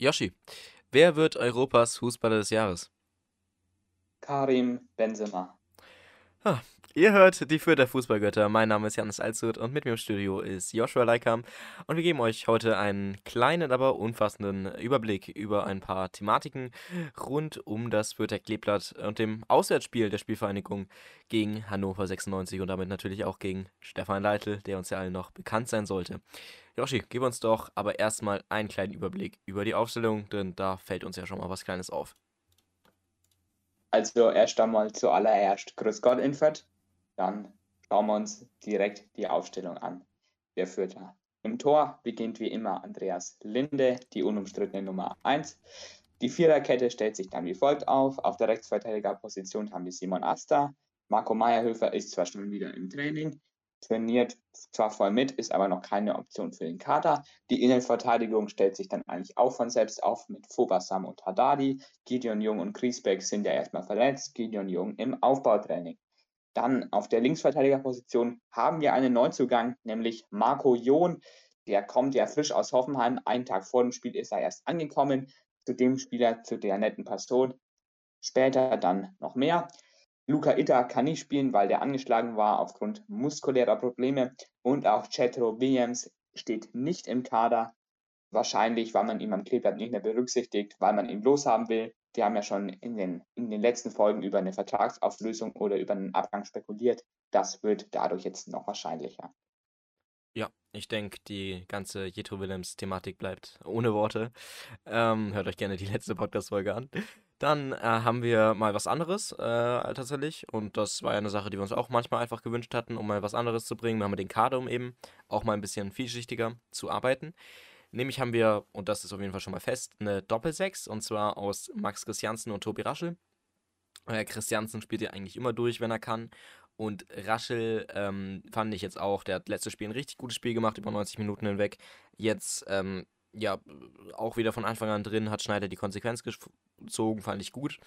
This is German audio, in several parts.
Yoshi, wer wird Europas Fußballer des Jahres? Karim Benzema. Ihr hört die Fürther Fußballgötter. Mein Name ist Janis Alzut und mit mir im Studio ist Joshua Leikam. Und wir geben euch heute einen kleinen, aber umfassenden Überblick über ein paar Thematiken rund um das Fürther Kleeblatt und dem Auswärtsspiel der Spielvereinigung gegen Hannover 96 und damit natürlich auch gegen Stefan Leitl, der uns ja allen noch bekannt sein sollte. Joshi, gib uns doch aber erstmal einen kleinen Überblick über die Aufstellung, denn da fällt uns ja schon mal was Kleines auf. Also erst einmal zuallererst Grüß Gott Infert, dann schauen wir uns direkt die Aufstellung an. Wer führt da? Im Tor beginnt wie immer Andreas Linde, die unumstrittene Nummer 1. Die Viererkette stellt sich dann wie folgt auf. Auf der Rechtsverteidigerposition haben wir Simon Asta. Marco Meyerhöfer ist zwar schon wieder im Training, trainiert zwar voll mit, ist aber noch keine Option für den Kader. Die Innenverteidigung stellt sich dann eigentlich auch von selbst auf mit Fobasam und Haddadi. Gideon Jung und Griesbeck sind ja erstmal verletzt. Gideon Jung im Aufbautraining. Dann auf der Linksverteidigerposition haben wir einen Neuzugang, nämlich Marco John. Der kommt ja frisch aus Hoffenheim. Einen Tag vor dem Spiel ist er erst angekommen. Zu dem Spieler, zu der netten Person. Später dann noch mehr. Luca Itta kann nicht spielen, weil der angeschlagen war aufgrund muskulärer Probleme. Und auch Chetro Williams steht nicht im Kader. Wahrscheinlich, weil man ihn am Kleeblatt nicht mehr berücksichtigt, weil man ihn loshaben will. Wir haben ja schon in den, in den letzten Folgen über eine Vertragsauflösung oder über einen Abgang spekuliert. Das wird dadurch jetzt noch wahrscheinlicher. Ja, ich denke, die ganze Jetro Willems-Thematik bleibt ohne Worte. Ähm, hört euch gerne die letzte Podcast-Folge an. Dann äh, haben wir mal was anderes äh, tatsächlich. Und das war ja eine Sache, die wir uns auch manchmal einfach gewünscht hatten, um mal was anderes zu bringen. Wir haben den Kader, um eben auch mal ein bisschen vielschichtiger zu arbeiten. Nämlich haben wir, und das ist auf jeden Fall schon mal fest, eine Doppelsechs. Und zwar aus Max Christiansen und Tobi Raschel. Äh, Christiansen spielt ja eigentlich immer durch, wenn er kann. Und Raschel ähm, fand ich jetzt auch, der hat letztes Spiel ein richtig gutes Spiel gemacht, über 90 Minuten hinweg. Jetzt ähm, ja, auch wieder von Anfang an drin, hat Schneider die Konsequenz gezogen, fand ich gut.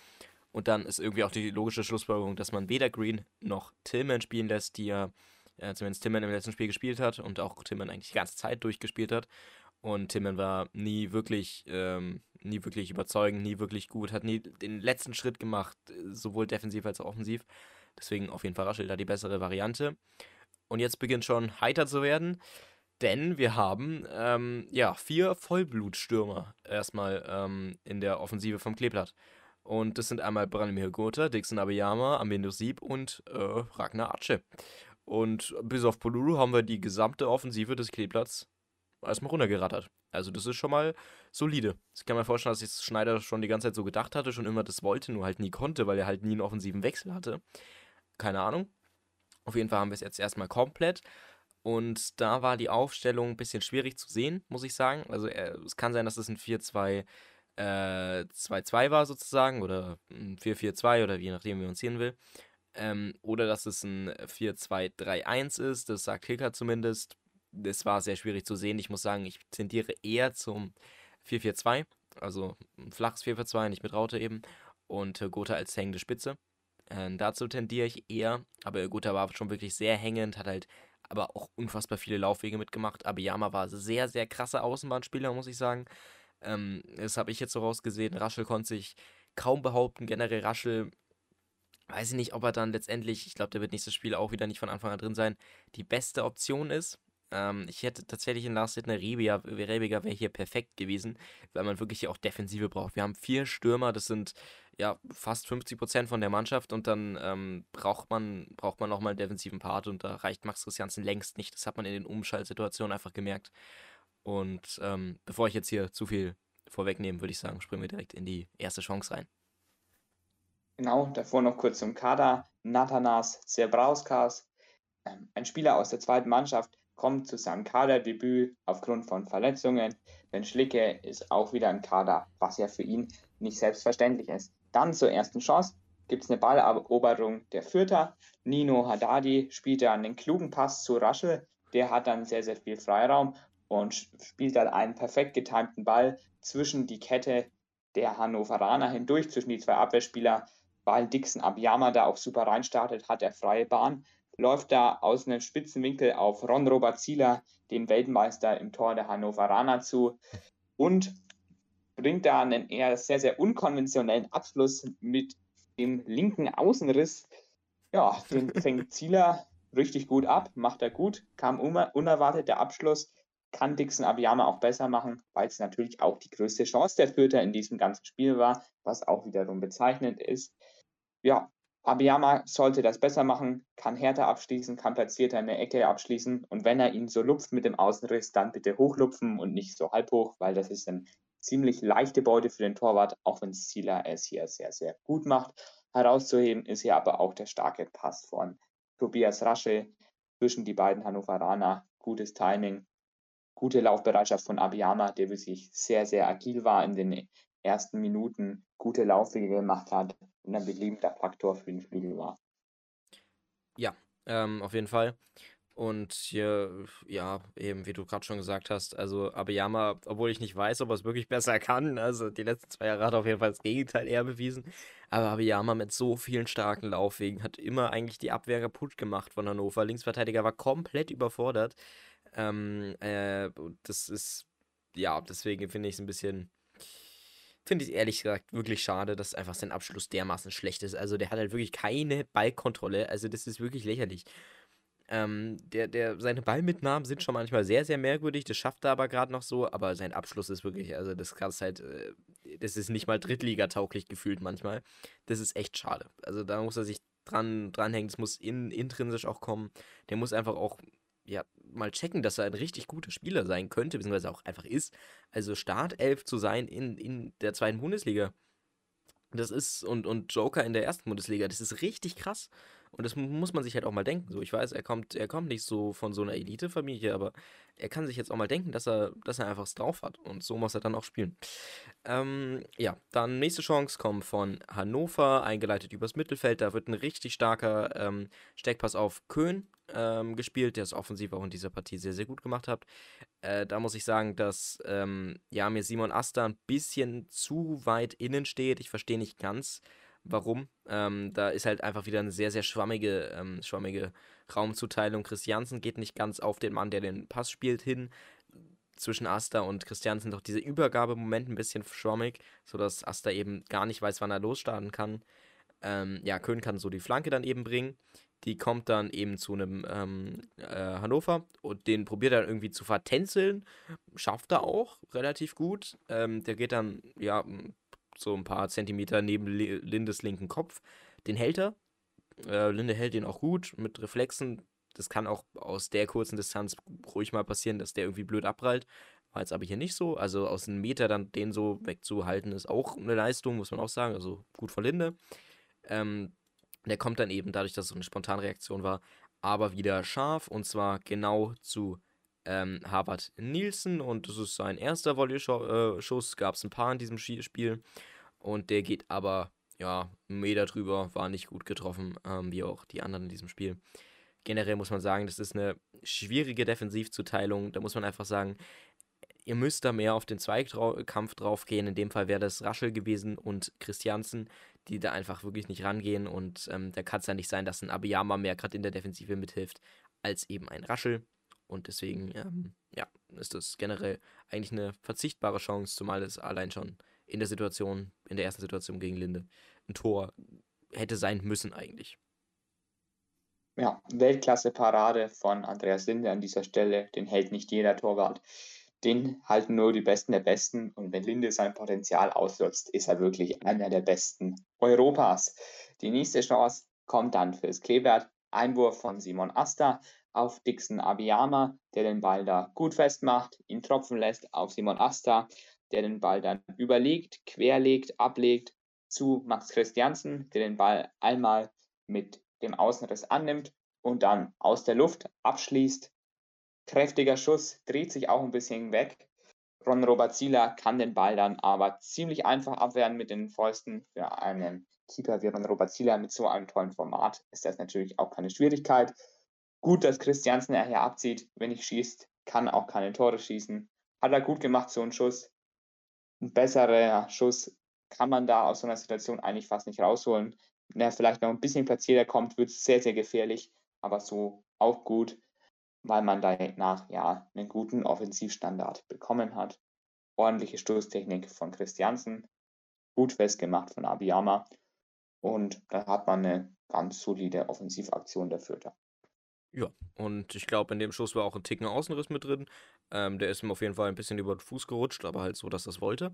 Und dann ist irgendwie auch die logische Schlussfolgerung, dass man weder Green noch Tillman spielen lässt, die ja äh, zumindest Tillman im letzten Spiel gespielt hat und auch Tillman eigentlich die ganze Zeit durchgespielt hat. Und Tillman war nie wirklich, ähm, nie wirklich überzeugend, nie wirklich gut, hat nie den letzten Schritt gemacht, sowohl defensiv als auch offensiv. Deswegen auf jeden Fall Raschel da die bessere Variante. Und jetzt beginnt schon heiter zu werden. Denn wir haben ähm, ja vier Vollblutstürmer erstmal ähm, in der Offensive vom Kleeblatt. Und das sind einmal Branimir Gotha, Dixon Abiyama, Amendo Sieb und äh, Ragnar Atsche. Und bis auf Polulu haben wir die gesamte Offensive des Kleeblatts erstmal runtergerattert. Also das ist schon mal solide. Ich kann mir vorstellen, dass sich Schneider schon die ganze Zeit so gedacht hatte, schon immer das wollte, nur halt nie konnte, weil er halt nie einen offensiven Wechsel hatte. Keine Ahnung. Auf jeden Fall haben wir es jetzt erstmal komplett. Und da war die Aufstellung ein bisschen schwierig zu sehen, muss ich sagen. Also äh, es kann sein, dass es ein 4-2 äh, 2-2 war sozusagen oder ein 4-4-2 oder je nachdem, wie man es sehen will. Ähm, oder dass es ein 4-2-3-1 ist, das sagt Hilker zumindest. Das war sehr schwierig zu sehen. Ich muss sagen, ich tendiere eher zum 4-4-2, also ein flaches 4-4-2, nicht mit Raute eben. Und Gotha als hängende Spitze. Äh, dazu tendiere ich eher, aber Gotha war schon wirklich sehr hängend, hat halt aber auch unfassbar viele Laufwege mitgemacht. Abiyama war sehr, sehr krasser Außenbahnspieler, muss ich sagen. Ähm, das habe ich jetzt so rausgesehen. Raschel konnte sich kaum behaupten. Generell Raschel, weiß ich nicht, ob er dann letztendlich, ich glaube, der wird nächstes Spiel auch wieder nicht von Anfang an drin sein, die beste Option ist. Ähm, ich hätte tatsächlich in Last eine Rebia, Rebiger wäre hier perfekt gewesen, weil man wirklich hier auch Defensive braucht. Wir haben vier Stürmer, das sind ja fast 50 Prozent von der Mannschaft und dann ähm, braucht man braucht man nochmal einen defensiven Part und da reicht Max Christiansen längst nicht. Das hat man in den Umschaltsituationen einfach gemerkt. Und ähm, bevor ich jetzt hier zu viel vorwegnehme, würde ich sagen, springen wir direkt in die erste Chance rein. Genau, davor noch kurz zum Kader. Nathanas Zebrauskas, ähm, ein Spieler aus der zweiten Mannschaft, kommt zu seinem Kaderdebüt aufgrund von Verletzungen. Ben Schlicke ist auch wieder im Kader, was ja für ihn nicht selbstverständlich ist. Dann zur ersten Chance gibt es eine Balleroberung der Fürther. Nino Haddadi spielt dann den klugen Pass zu Raschel. Der hat dann sehr, sehr viel Freiraum und spielt dann einen perfekt getimten Ball zwischen die Kette der Hannoveraner hindurch, zwischen die zwei Abwehrspieler, weil Dixon Abiyama da auch super reinstartet, hat er freie Bahn, läuft da aus einem spitzen Winkel auf Ron Robert Zieler, den Weltmeister im Tor der Hannoveraner zu. Und bringt da einen eher sehr, sehr unkonventionellen Abschluss mit dem linken Außenriss. Ja, den fängt Zieler richtig gut ab, macht er gut, kam unerwartet der Abschluss, kann Dixon Abiyama auch besser machen, weil es natürlich auch die größte Chance der Fürther in diesem ganzen Spiel war, was auch wiederum bezeichnend ist. Ja, Abiyama sollte das besser machen, kann härter abschließen, kann platzierter in der Ecke abschließen und wenn er ihn so lupft mit dem Außenriss, dann bitte hochlupfen und nicht so halb hoch, weil das ist eine ziemlich leichte Beute für den Torwart, auch wenn Zieler es hier sehr, sehr gut macht. Herauszuheben ist hier aber auch der starke Pass von Tobias Rasche zwischen die beiden Hannoveraner. Gutes Timing, gute Laufbereitschaft von Abiyama, der wirklich sehr, sehr agil war in den ersten Minuten, gute Laufwege gemacht hat und ein beliebter Faktor für den Flügel war. Ja, ähm, auf jeden Fall. Und hier, ja, eben wie du gerade schon gesagt hast, also Abiyama, obwohl ich nicht weiß, ob er es wirklich besser kann, also die letzten zwei Jahre hat er auf jeden Fall das Gegenteil eher bewiesen. Aber Abiyama mit so vielen starken Laufwegen hat immer eigentlich die Abwehr kaputt gemacht von Hannover. Linksverteidiger war komplett überfordert. Ähm, äh, das ist, ja, deswegen finde ich es ein bisschen, finde ich ehrlich gesagt wirklich schade, dass einfach sein Abschluss dermaßen schlecht ist. Also der hat halt wirklich keine Ballkontrolle. Also das ist wirklich lächerlich. Ähm, der, der, seine Ballmitnahmen sind schon manchmal sehr, sehr merkwürdig. Das schafft er aber gerade noch so. Aber sein Abschluss ist wirklich, also das kannst halt, äh, das ist nicht mal Drittliga-tauglich gefühlt manchmal. Das ist echt schade. Also da muss er sich dran, dranhängen. Das muss in, intrinsisch auch kommen. Der muss einfach auch ja, mal checken, dass er ein richtig guter Spieler sein könnte, beziehungsweise auch einfach ist. Also Startelf zu sein in, in der zweiten Bundesliga. Das ist, und, und Joker in der ersten Bundesliga, das ist richtig krass. Und das muss man sich halt auch mal denken. So, ich weiß, er kommt, er kommt nicht so von so einer Elite-Familie, aber er kann sich jetzt auch mal denken, dass er, dass er einfach es drauf hat. Und so muss er dann auch spielen. Ähm, ja, dann nächste Chance kommt von Hannover, eingeleitet übers Mittelfeld. Da wird ein richtig starker ähm, Steckpass auf Köhn ähm, gespielt, der es offensiv auch in dieser Partie sehr, sehr gut gemacht hat. Äh, da muss ich sagen, dass ähm, ja, mir Simon Asta ein bisschen zu weit innen steht. Ich verstehe nicht ganz, warum. Ähm, da ist halt einfach wieder eine sehr, sehr schwammige, ähm, schwammige Raumzuteilung. Christiansen geht nicht ganz auf den Mann, der den Pass spielt, hin. Zwischen Asta und Christiansen doch dieser Übergabemoment ein bisschen schwammig, sodass Asta eben gar nicht weiß, wann er losstarten kann. Ähm, ja, Köhn kann so die Flanke dann eben bringen. Die kommt dann eben zu einem ähm, äh, Hannover und den probiert er irgendwie zu vertänzeln. Schafft er auch relativ gut. Ähm, der geht dann, ja, so ein paar Zentimeter neben Lindes linken Kopf. Den hält er. Äh, Linde hält ihn auch gut mit Reflexen. Das kann auch aus der kurzen Distanz ruhig mal passieren, dass der irgendwie blöd abprallt. War jetzt aber hier nicht so. Also aus einem Meter dann den so wegzuhalten, ist auch eine Leistung, muss man auch sagen. Also gut von Linde. Ähm, der kommt dann eben, dadurch, dass es eine Spontanreaktion war, aber wieder scharf und zwar genau zu ähm, Harvard Nielsen und das ist sein erster Volley-Schuss. Gab es ein paar in diesem Spiel und der geht aber, ja, einen Meter drüber, war nicht gut getroffen, ähm, wie auch die anderen in diesem Spiel. Generell muss man sagen, das ist eine schwierige Defensivzuteilung. Da muss man einfach sagen, ihr müsst da mehr auf den Zweikampf drauf gehen. In dem Fall wäre das Raschel gewesen und Christiansen, die da einfach wirklich nicht rangehen. Und ähm, da kann es ja nicht sein, dass ein Abiyama mehr gerade in der Defensive mithilft, als eben ein Raschel. Und deswegen, ähm, ja, ist das generell eigentlich eine verzichtbare Chance, zumal es allein schon in der Situation, in der ersten Situation gegen Linde, ein Tor hätte sein müssen eigentlich. Ja, Weltklasse-Parade von Andreas Linde an dieser Stelle. Den hält nicht jeder Torwart. Den halten nur die Besten der Besten. Und wenn Linde sein Potenzial ausnutzt, ist er wirklich einer der Besten Europas. Die nächste Chance kommt dann fürs Kleebert. Einwurf von Simon Asta auf Dixon Abiyama, der den Ball da gut festmacht, ihn tropfen lässt auf Simon Asta der den Ball dann überlegt, querlegt, ablegt zu Max Christiansen, der den Ball einmal mit dem Außenriss annimmt und dann aus der Luft abschließt. Kräftiger Schuss, dreht sich auch ein bisschen weg. Ron Robert Zieler kann den Ball dann aber ziemlich einfach abwehren mit den Fäusten. Für einen Keeper wie Ron Robert Zieler mit so einem tollen Format ist das natürlich auch keine Schwierigkeit. Gut, dass Christiansen er hier abzieht. Wenn ich schießt, kann auch keine Tore schießen. Hat er gut gemacht, so einen Schuss ein besserer Schuss kann man da aus so einer Situation eigentlich fast nicht rausholen. Wenn er vielleicht noch ein bisschen platzierter kommt, wird es sehr, sehr gefährlich, aber so auch gut, weil man danach ja einen guten Offensivstandard bekommen hat. ordentliche Stoßtechnik von Christiansen, gut festgemacht von Abiyama und da hat man eine ganz solide Offensivaktion der Fürther. Ja, und ich glaube, in dem Schuss war auch ein Ticken Außenriss mit drin. Ähm, der ist ihm auf jeden Fall ein bisschen über den Fuß gerutscht, aber halt so, dass das wollte.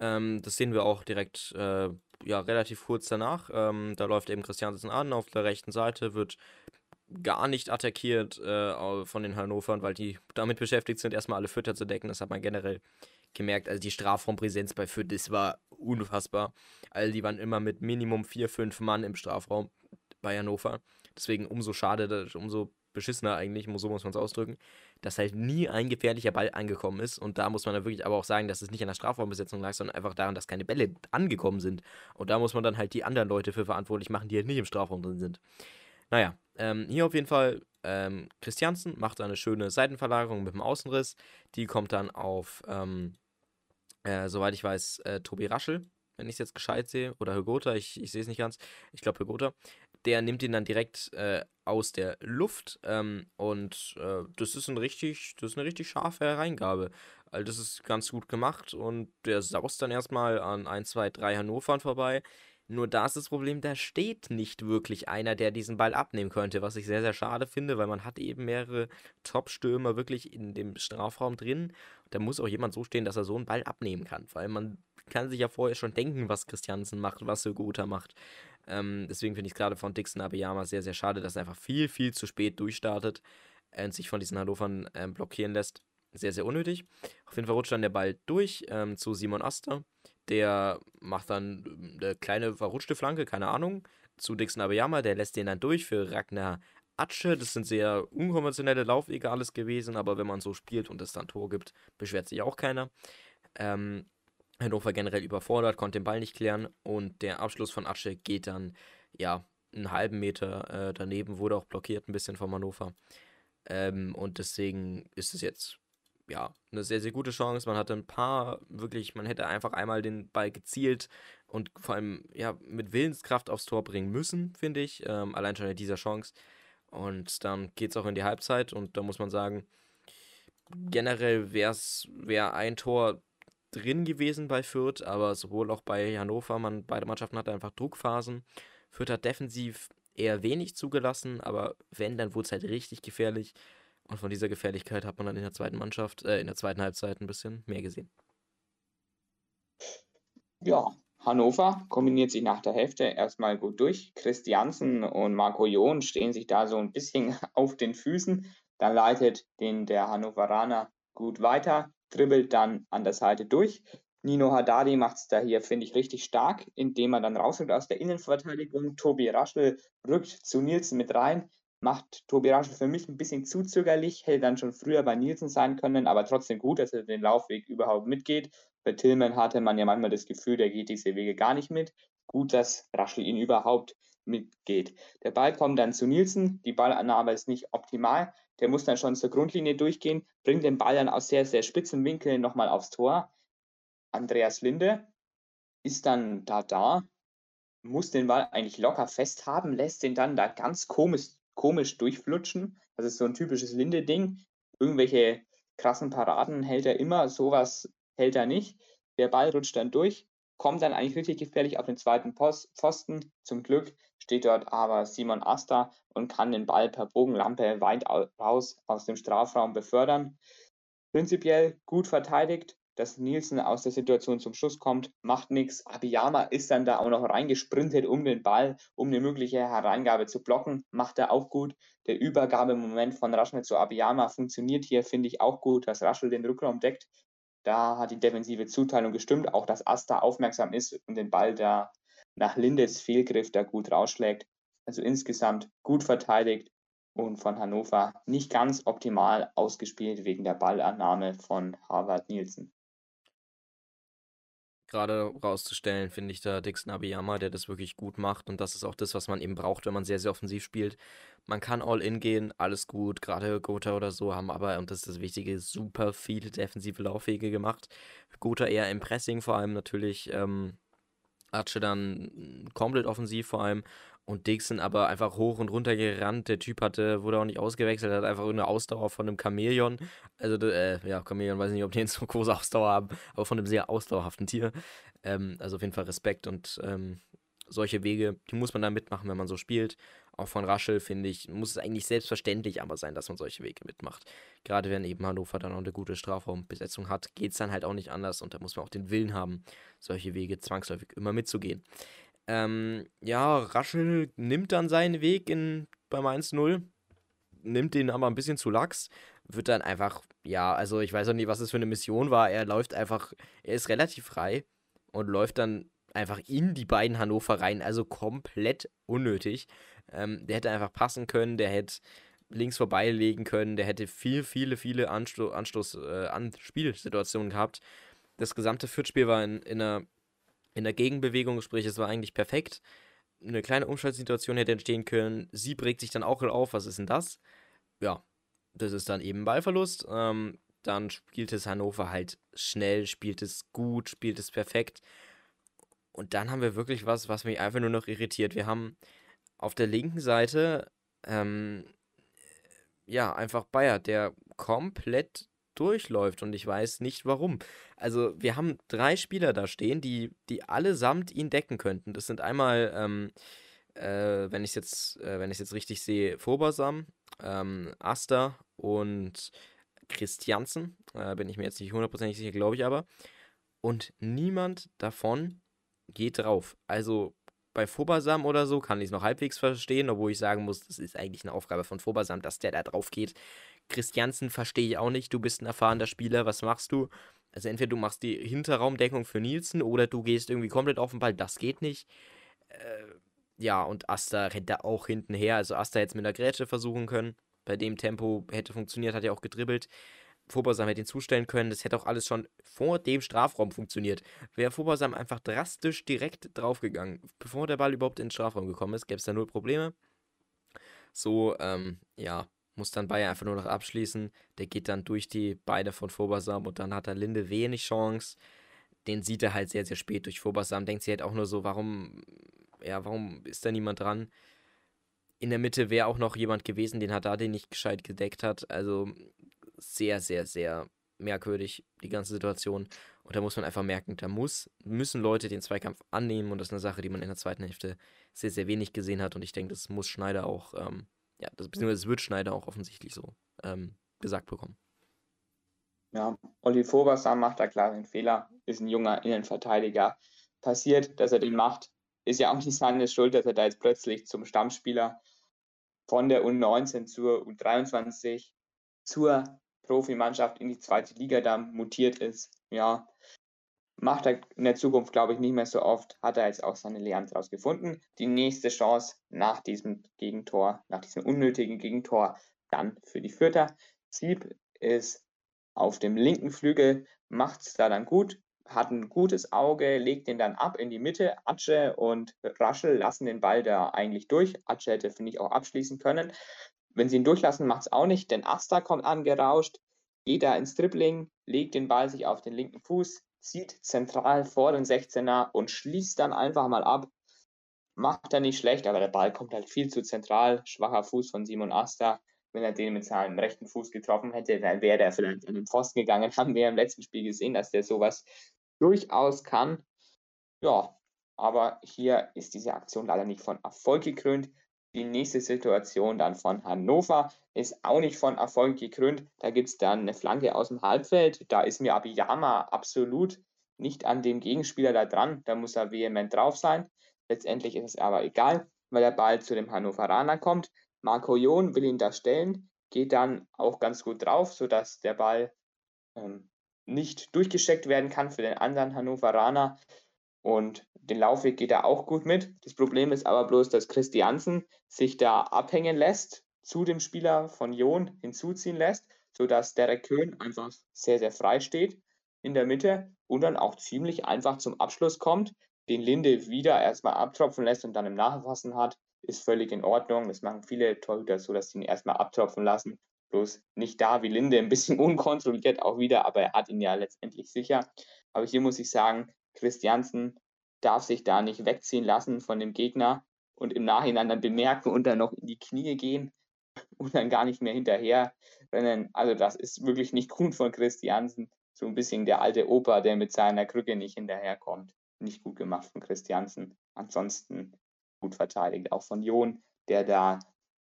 Ähm, das sehen wir auch direkt, äh, ja, relativ kurz danach. Ähm, da läuft eben Christiansen an, auf der rechten Seite wird gar nicht attackiert äh, von den Hannovern, weil die damit beschäftigt sind, erstmal alle Fütter zu decken. Das hat man generell gemerkt. Also die Strafraumpräsenz bei Fürth, das war unfassbar. Also die waren immer mit Minimum vier, fünf Mann im Strafraum bei Hannover. Deswegen umso schade, umso beschissener eigentlich, so muss man es ausdrücken, dass halt nie ein gefährlicher Ball angekommen ist. Und da muss man dann wirklich aber auch sagen, dass es nicht an der Strafraumbesetzung lag, sondern einfach daran, dass keine Bälle angekommen sind. Und da muss man dann halt die anderen Leute für verantwortlich machen, die halt nicht im Strafraum drin sind. Naja, ähm, hier auf jeden Fall ähm, Christiansen macht eine schöne Seitenverlagerung mit dem Außenriss. Die kommt dann auf, ähm, äh, soweit ich weiß, äh, Tobi Raschel, wenn ich es jetzt gescheit sehe, oder Hügota, ich, ich sehe es nicht ganz. Ich glaube Hügota. Der nimmt ihn dann direkt äh, aus der Luft ähm, und äh, das ist ein richtig, das ist eine richtig scharfe Hereingabe. Also das ist ganz gut gemacht und der saust dann erstmal an 1, 2, 3 Hannovern vorbei. Nur da ist das Problem, da steht nicht wirklich einer, der diesen Ball abnehmen könnte, was ich sehr, sehr schade finde, weil man hat eben mehrere Top-Stürmer wirklich in dem Strafraum drin. Da muss auch jemand so stehen, dass er so einen Ball abnehmen kann, weil man kann sich ja vorher schon denken, was Christiansen macht, was Sögota macht. Ähm, deswegen finde ich es gerade von Dixon Abiyama sehr, sehr schade, dass er einfach viel, viel zu spät durchstartet und sich von diesen Hannovern ähm, blockieren lässt. Sehr, sehr unnötig. Auf jeden Fall rutscht dann der Ball durch ähm, zu Simon Aster der macht dann ähm, eine kleine verrutschte Flanke, keine Ahnung, zu Dixon Abeyama. Der lässt den dann durch für Ragnar Atsche. Das sind sehr unkonventionelle Laufwege alles gewesen, aber wenn man so spielt und es dann Tor gibt, beschwert sich auch keiner. Ähm, Hannover generell überfordert, konnte den Ball nicht klären und der Abschluss von Atsche geht dann, ja, einen halben Meter äh, daneben, wurde auch blockiert ein bisschen vom Hannover. Ähm, und deswegen ist es jetzt ja, eine sehr, sehr gute Chance. Man hatte ein paar, wirklich, man hätte einfach einmal den Ball gezielt und vor allem ja, mit Willenskraft aufs Tor bringen müssen, finde ich. Ähm, allein schon in dieser Chance. Und dann geht es auch in die Halbzeit und da muss man sagen, generell wäre wär ein Tor drin gewesen bei Fürth, aber sowohl auch bei Hannover, man, beide Mannschaften hatten einfach Druckphasen. Fürth hat defensiv eher wenig zugelassen, aber wenn, dann wurde es halt richtig gefährlich. Und von dieser Gefährlichkeit hat man dann in der zweiten Mannschaft, äh, in der zweiten Halbzeit ein bisschen mehr gesehen. Ja, Hannover kombiniert sich nach der Hälfte erstmal gut durch. Christiansen und Marco John stehen sich da so ein bisschen auf den Füßen. Dann leitet den der Hannoveraner gut weiter, dribbelt dann an der Seite durch. Nino Haddadi macht es da hier, finde ich, richtig stark, indem er dann rausrückt aus der Innenverteidigung. Tobi Raschel rückt zu Nielsen mit rein macht Tobi Raschel für mich ein bisschen zu zögerlich, hätte dann schon früher bei Nielsen sein können, aber trotzdem gut, dass er den Laufweg überhaupt mitgeht. Bei Tillman hatte man ja manchmal das Gefühl, der geht diese Wege gar nicht mit. Gut, dass Raschel ihn überhaupt mitgeht. Der Ball kommt dann zu Nielsen, die Ballannahme ist nicht optimal, der muss dann schon zur Grundlinie durchgehen, bringt den Ball dann aus sehr, sehr spitzen Winkeln nochmal aufs Tor. Andreas Linde ist dann da da, muss den Ball eigentlich locker festhaben, lässt den dann da ganz komisch komisch durchflutschen. Das ist so ein typisches Linde-Ding. Irgendwelche krassen Paraden hält er immer, sowas hält er nicht. Der Ball rutscht dann durch, kommt dann eigentlich richtig gefährlich auf den zweiten Pfosten. Zum Glück steht dort aber Simon Asta und kann den Ball per Bogenlampe weit raus aus dem Strafraum befördern. Prinzipiell gut verteidigt, dass Nielsen aus der Situation zum Schuss kommt, macht nichts. Abiyama ist dann da auch noch reingesprintet, um den Ball, um eine mögliche Hereingabe zu blocken. Macht er auch gut. Der Übergabemoment von Raschel zu Abiyama funktioniert hier, finde ich auch gut, dass Raschel den Rückraum deckt. Da hat die defensive Zuteilung gestimmt, auch dass Asta aufmerksam ist und den Ball da nach Lindes Fehlgriff da gut rausschlägt. Also insgesamt gut verteidigt und von Hannover nicht ganz optimal ausgespielt wegen der Ballannahme von Harvard Nielsen gerade rauszustellen, finde ich da Dixon Abiyama, der das wirklich gut macht. Und das ist auch das, was man eben braucht, wenn man sehr, sehr offensiv spielt. Man kann all in gehen, alles gut. Gerade Gotha oder so haben aber, und das ist das Wichtige, super viele defensive Laufwege gemacht. Gotha eher im Pressing vor allem natürlich. Ähm, Atsche dann komplett offensiv vor allem. Und Dixon aber einfach hoch und runter gerannt. Der Typ hatte, wurde auch nicht ausgewechselt, hat einfach eine Ausdauer von einem Chamäleon. Also, äh, ja, Chamäleon, weiß nicht, ob die jetzt so große Ausdauer haben, aber von einem sehr ausdauerhaften Tier. Ähm, also auf jeden Fall Respekt und ähm, solche Wege, die muss man da mitmachen, wenn man so spielt. Auch von Raschel, finde ich, muss es eigentlich selbstverständlich aber sein, dass man solche Wege mitmacht. Gerade wenn eben Hannover dann auch eine gute Strafraumbesetzung hat, geht es dann halt auch nicht anders und da muss man auch den Willen haben, solche Wege zwangsläufig immer mitzugehen. Ähm, ja, Raschel nimmt dann seinen Weg in, beim 1-0, nimmt den aber ein bisschen zu lax, wird dann einfach, ja, also ich weiß auch nicht, was es für eine Mission war. Er läuft einfach, er ist relativ frei und läuft dann einfach in die beiden Hannover rein, also komplett unnötig. Ähm, der hätte einfach passen können, der hätte links vorbeilegen können, der hätte viel, viele, viele Ansto Anstoß, äh, an Spielsituationen gehabt. Das gesamte Viertspiel war in, in einer in der Gegenbewegung, sprich, es war eigentlich perfekt. Eine kleine Umschaltsituation hätte entstehen können. Sie bringt sich dann auch auf. Was ist denn das? Ja, das ist dann eben Ballverlust. Ähm, dann spielt es Hannover halt schnell, spielt es gut, spielt es perfekt. Und dann haben wir wirklich was, was mich einfach nur noch irritiert. Wir haben auf der linken Seite, ähm, ja, einfach Bayer, der komplett durchläuft und ich weiß nicht warum. Also wir haben drei Spieler da stehen, die, die allesamt ihn decken könnten. Das sind einmal, ähm, äh, wenn ich es jetzt, äh, wenn ich jetzt richtig sehe, Fobasam, ähm, Asta und Christiansen. Äh, bin ich mir jetzt nicht hundertprozentig sicher, glaube ich aber. Und niemand davon geht drauf. Also bei Fobasam oder so kann ich es noch halbwegs verstehen, obwohl ich sagen muss, das ist eigentlich eine Aufgabe von Fobasam, dass der da drauf geht. Christiansen verstehe ich auch nicht. Du bist ein erfahrener Spieler. Was machst du? Also entweder du machst die Hinterraumdeckung für Nielsen oder du gehst irgendwie komplett auf den Ball. Das geht nicht. Äh, ja, und Asta rennt da auch hinten her. Also Asta hätte es mit der Grätsche versuchen können. Bei dem Tempo hätte funktioniert, hat er auch gedribbelt. Vorbasam hätte ihn zustellen können. Das hätte auch alles schon vor dem Strafraum funktioniert. Wäre Vorbasam einfach drastisch direkt draufgegangen, bevor der Ball überhaupt in den Strafraum gekommen ist, gäbe es da null Probleme. So, ähm, ja, muss dann Bayer einfach nur noch abschließen. Der geht dann durch die Beine von Fobasam und dann hat er Linde wenig Chance. Den sieht er halt sehr, sehr spät durch Fobasam. Denkt sich halt auch nur so, warum, ja, warum ist da niemand dran? In der Mitte wäre auch noch jemand gewesen, den hat da den nicht gescheit gedeckt hat. Also sehr, sehr, sehr merkwürdig, die ganze Situation. Und da muss man einfach merken, da muss, müssen Leute den Zweikampf annehmen und das ist eine Sache, die man in der zweiten Hälfte sehr, sehr wenig gesehen hat. Und ich denke, das muss Schneider auch ähm, ja, das, beziehungsweise wird Schneider auch offensichtlich so ähm, gesagt bekommen. Ja, Olli Vogersam macht da klar einen Fehler, ist ein junger Innenverteidiger. Passiert, dass er den macht, ist ja auch nicht seine Schuld, dass er da jetzt plötzlich zum Stammspieler von der U19 zur U23 zur Profimannschaft in die zweite Liga da mutiert ist. Ja, macht er in der Zukunft, glaube ich, nicht mehr so oft, hat er jetzt auch seine Lehren daraus gefunden. Die nächste Chance nach diesem Gegentor, nach diesem unnötigen Gegentor, dann für die Fürther. Sieb ist auf dem linken Flügel, macht es da dann gut, hat ein gutes Auge, legt den dann ab in die Mitte. Atsche und Raschel lassen den Ball da eigentlich durch. Atsche hätte, finde ich, auch abschließen können. Wenn sie ihn durchlassen, macht es auch nicht, denn Asta kommt angerauscht, geht da ins Dribbling, legt den Ball sich auf den linken Fuß, zieht zentral vor den 16er und schließt dann einfach mal ab. Macht er nicht schlecht, aber der Ball kommt halt viel zu zentral. Schwacher Fuß von Simon Asta. Wenn er den mit seinem rechten Fuß getroffen hätte, dann wäre der vielleicht an den Pfosten gegangen. Haben wir im letzten Spiel gesehen, dass der sowas durchaus kann. Ja, aber hier ist diese Aktion leider nicht von Erfolg gekrönt. Die nächste Situation dann von Hannover ist auch nicht von Erfolg gekrönt. Da gibt es dann eine Flanke aus dem Halbfeld. Da ist mir Abiyama absolut nicht an dem Gegenspieler da dran. Da muss er vehement drauf sein. Letztendlich ist es aber egal, weil der Ball zu dem Hannoveraner kommt. Marco Jon will ihn da stellen, geht dann auch ganz gut drauf, sodass der Ball ähm, nicht durchgesteckt werden kann für den anderen Hannoveraner. Und den Laufweg geht er auch gut mit. Das Problem ist aber bloß, dass Christiansen sich da abhängen lässt, zu dem Spieler von Jon hinzuziehen lässt, sodass Derek Köhn einfach sehr, sehr frei steht in der Mitte und dann auch ziemlich einfach zum Abschluss kommt, den Linde wieder erstmal abtropfen lässt und dann im Nachfassen hat, ist völlig in Ordnung. Das machen viele Torhüter so, dass sie ihn erstmal abtropfen lassen. Bloß nicht da wie Linde, ein bisschen unkontrolliert auch wieder, aber er hat ihn ja letztendlich sicher. Aber hier muss ich sagen, Christiansen darf sich da nicht wegziehen lassen von dem Gegner und im Nachhinein dann bemerken und dann noch in die Knie gehen und dann gar nicht mehr hinterher rennen. Also das ist wirklich nicht gut von Christiansen. So ein bisschen der alte Opa, der mit seiner Krücke nicht hinterherkommt. Nicht gut gemacht von Christiansen. Ansonsten gut verteidigt. Auch von Jon, der da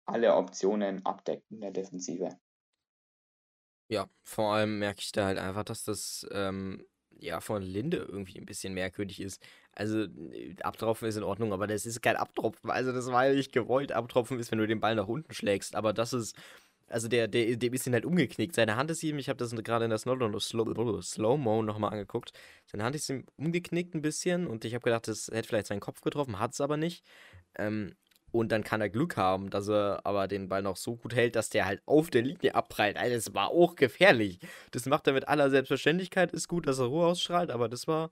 alle Optionen abdeckt in der Defensive. Ja, vor allem merke ich da halt einfach, dass das ähm, ja von Linde irgendwie ein bisschen merkwürdig ist. Also abtropfen ist in Ordnung, aber das ist kein Abtropfen. Also das war ja nicht gewollt. Abtropfen ist, wenn du den Ball nach unten schlägst. Aber das ist, also der, der, der ist halt umgeknickt. Seine Hand ist ihm, ich habe das gerade in der Slow-Mo Slow, Slow nochmal angeguckt. Seine Hand ist ihm umgeknickt ein bisschen und ich habe gedacht, das hätte vielleicht seinen Kopf getroffen, hat es aber nicht. Ähm, und dann kann er Glück haben, dass er aber den Ball noch so gut hält, dass der halt auf der Linie abprallt. Also das war auch gefährlich. Das macht er mit aller Selbstverständlichkeit. Ist gut, dass er Ruhe ausstrahlt, aber das war,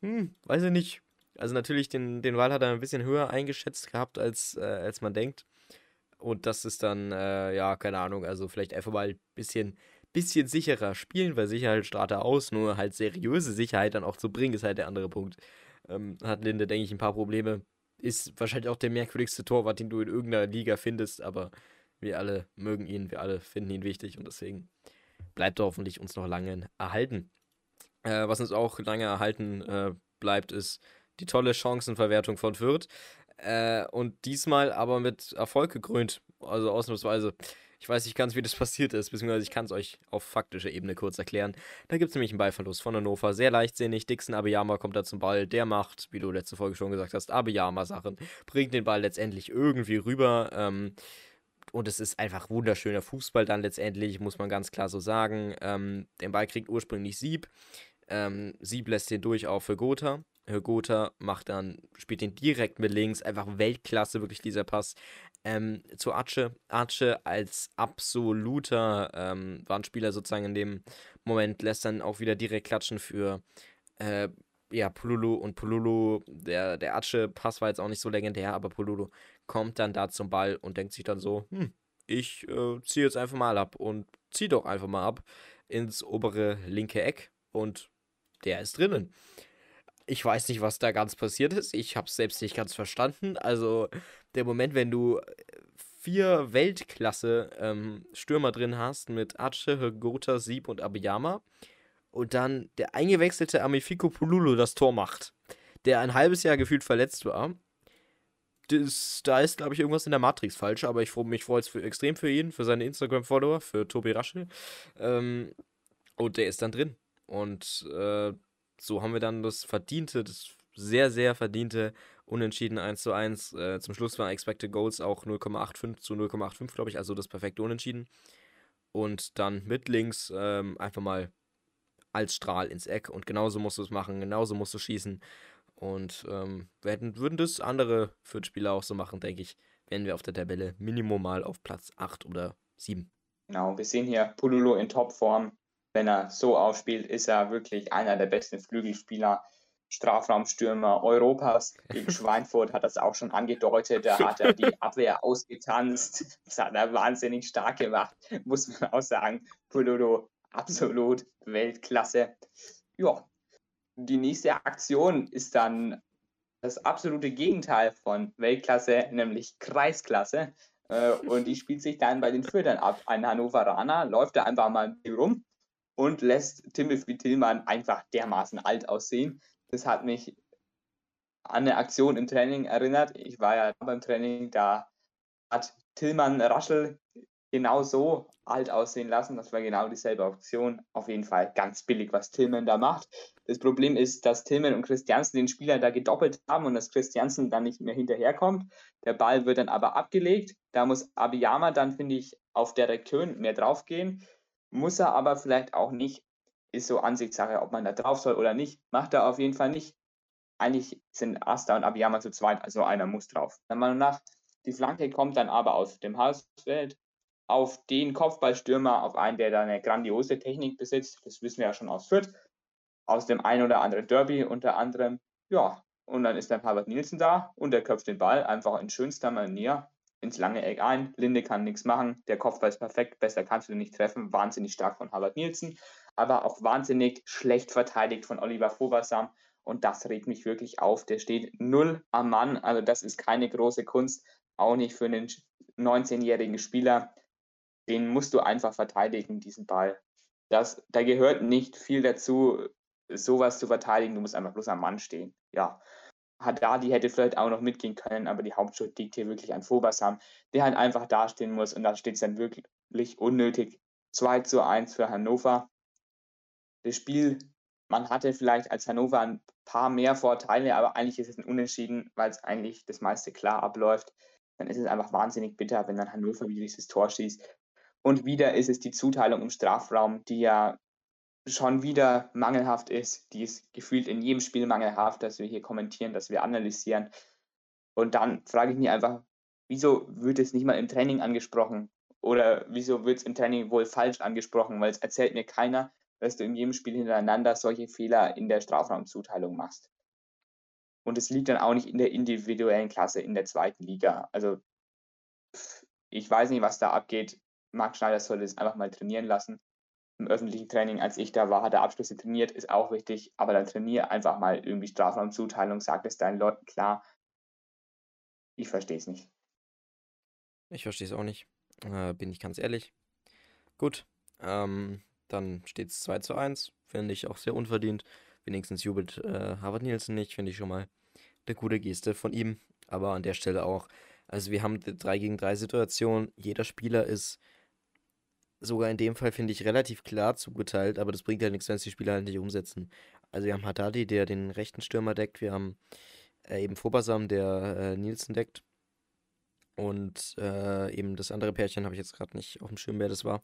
hm, weiß ich nicht. Also natürlich, den, den Ball hat er ein bisschen höher eingeschätzt gehabt, als, äh, als man denkt. Und das ist dann, äh, ja, keine Ahnung, also vielleicht einfach mal ein bisschen, bisschen sicherer spielen, weil Sicherheit strahlt er aus, nur halt seriöse Sicherheit dann auch zu bringen, ist halt der andere Punkt. Ähm, hat Linde, denke ich, ein paar Probleme ist wahrscheinlich auch der merkwürdigste Torwart, den du in irgendeiner Liga findest, aber wir alle mögen ihn, wir alle finden ihn wichtig und deswegen bleibt er hoffentlich uns noch lange erhalten. Äh, was uns auch lange erhalten äh, bleibt, ist die tolle Chancenverwertung von Fürth. Äh, und diesmal aber mit Erfolg gekrönt, also ausnahmsweise. Ich weiß nicht ganz, wie das passiert ist, beziehungsweise ich kann es euch auf faktischer Ebene kurz erklären. Da gibt es nämlich einen Ballverlust von Hannover. Sehr leichtsinnig. Dixon Abiyama kommt da zum Ball. Der macht, wie du letzte Folge schon gesagt hast, Abiyama-Sachen. Bringt den Ball letztendlich irgendwie rüber. Ähm, und es ist einfach wunderschöner Fußball dann letztendlich, muss man ganz klar so sagen. Ähm, den Ball kriegt ursprünglich Sieb. Ähm, Sieb lässt den durch auch für Gotha. Gotha macht dann, spielt den direkt mit links, einfach Weltklasse, wirklich dieser Pass ähm, zu Atsche. Atsche als absoluter ähm, Wandspieler sozusagen in dem Moment lässt dann auch wieder direkt klatschen für äh, ja, Pululu und Pululu, der, der Atsche-Pass war jetzt auch nicht so legendär, aber Pululu kommt dann da zum Ball und denkt sich dann so, hm, ich äh, ziehe jetzt einfach mal ab und zieh doch einfach mal ab ins obere linke Eck und der ist drinnen. Ich weiß nicht, was da ganz passiert ist. Ich habe es selbst nicht ganz verstanden. Also der Moment, wenn du äh, vier Weltklasse-Stürmer ähm, drin hast mit Atsche, Gotha, Sieb und Abiyama und dann der eingewechselte Amifiko Pululu das Tor macht, der ein halbes Jahr gefühlt verletzt war. Das, da ist, glaube ich, irgendwas in der Matrix falsch, aber ich mich freue es extrem für ihn, für seine Instagram-Follower, für Tobi Raschel. Ähm, und der ist dann drin. Und äh, so haben wir dann das verdiente, das sehr, sehr verdiente Unentschieden 1 zu 1. Äh, zum Schluss war Expected Goals auch 0,85 zu 0,85, glaube ich, also das perfekte Unentschieden. Und dann mit links ähm, einfach mal als Strahl ins Eck und genauso musst du es machen, genauso musst du schießen. Und ähm, werden, würden das andere Fürth-Spieler auch so machen, denke ich, wären wir auf der Tabelle Minimum mal auf Platz 8 oder 7. Genau, wir sehen hier Pululo in Topform. Wenn er so aufspielt, ist er wirklich einer der besten Flügelspieler Strafraumstürmer Europas. Gegen Schweinfurt hat das auch schon angedeutet. Da hat er die Abwehr ausgetanzt. Das hat er wahnsinnig stark gemacht, muss man auch sagen. Polodo absolut Weltklasse. Ja, die nächste Aktion ist dann das absolute Gegenteil von Weltklasse, nämlich Kreisklasse. Äh, und die spielt sich dann bei den Führern ab. Ein Hannoveraner läuft da einfach mal rum und lässt Timothy Tillmann einfach dermaßen alt aussehen. Das hat mich an eine Aktion im Training erinnert. Ich war ja beim Training, da hat Tillmann Raschel genau so alt aussehen lassen. Das war genau dieselbe Aktion. Auf jeden Fall ganz billig, was Tillmann da macht. Das Problem ist, dass Tillmann und Christiansen den Spieler da gedoppelt haben und dass Christiansen dann nicht mehr hinterherkommt. Der Ball wird dann aber abgelegt. Da muss Abiyama dann, finde ich, auf Derek Köhn mehr draufgehen. Muss er aber vielleicht auch nicht ist so Ansichtssache, ob man da drauf soll oder nicht. Macht er auf jeden Fall nicht. Eigentlich sind Asta und Abiyama zu zweit, also einer muss drauf. Meiner Meinung nach, die Flanke kommt dann aber aus dem Halsfeld auf den Kopfballstürmer, auf einen, der da eine grandiose Technik besitzt. Das wissen wir ja schon aus Fürth. Aus dem ein oder anderen Derby unter anderem. Ja, und dann ist dann Harvard Nielsen da und er köpft den Ball einfach in schönster Manier ins lange Eck ein. Linde kann nichts machen. Der Kopfball ist perfekt. Besser kannst du nicht treffen. Wahnsinnig stark von Harvard Nielsen aber auch wahnsinnig schlecht verteidigt von Oliver Fobersam. Und das regt mich wirklich auf. Der steht null am Mann. Also das ist keine große Kunst, auch nicht für einen 19-jährigen Spieler. Den musst du einfach verteidigen, diesen Ball. Das, da gehört nicht viel dazu, sowas zu verteidigen. Du musst einfach bloß am Mann stehen. Ja. Haddadi hätte vielleicht auch noch mitgehen können, aber die Hauptschuld liegt hier wirklich an Fobasam, der halt einfach dastehen muss und da steht es dann wirklich unnötig 2 zu 1 für Hannover. Das Spiel, man hatte vielleicht als Hannover ein paar mehr Vorteile, aber eigentlich ist es ein Unentschieden, weil es eigentlich das meiste klar abläuft. Dann ist es einfach wahnsinnig bitter, wenn dann Hannover wieder dieses Tor schießt. Und wieder ist es die Zuteilung im Strafraum, die ja schon wieder mangelhaft ist. Die ist gefühlt in jedem Spiel mangelhaft, dass wir hier kommentieren, dass wir analysieren. Und dann frage ich mich einfach, wieso wird es nicht mal im Training angesprochen? Oder wieso wird es im Training wohl falsch angesprochen? Weil es erzählt mir keiner, dass du in jedem Spiel hintereinander solche Fehler in der Strafraumzuteilung machst. Und es liegt dann auch nicht in der individuellen Klasse in der zweiten Liga. Also ich weiß nicht, was da abgeht. Marc Schneider sollte es einfach mal trainieren lassen im öffentlichen Training, als ich da war, hat er Abschlüsse trainiert, ist auch wichtig, aber dann trainiere einfach mal irgendwie Strafraumzuteilung, sag es deinen Leuten klar. Ich verstehe es nicht. Ich verstehe es auch nicht, äh, bin ich ganz ehrlich. Gut, ähm, dann steht es 2 zu 1, finde ich auch sehr unverdient. Wenigstens jubelt äh, Harvard Nielsen nicht, finde ich schon mal eine gute Geste von ihm. Aber an der Stelle auch, also wir haben 3 gegen 3 Situation, jeder Spieler ist sogar in dem Fall, finde ich, relativ klar zugeteilt, aber das bringt ja nichts, wenn es die Spieler halt nicht umsetzen. Also wir haben Haddadi, der den rechten Stürmer deckt, wir haben äh, eben Fobasam, der äh, Nielsen deckt. Und äh, eben das andere Pärchen habe ich jetzt gerade nicht auf dem Schirm, wer das war.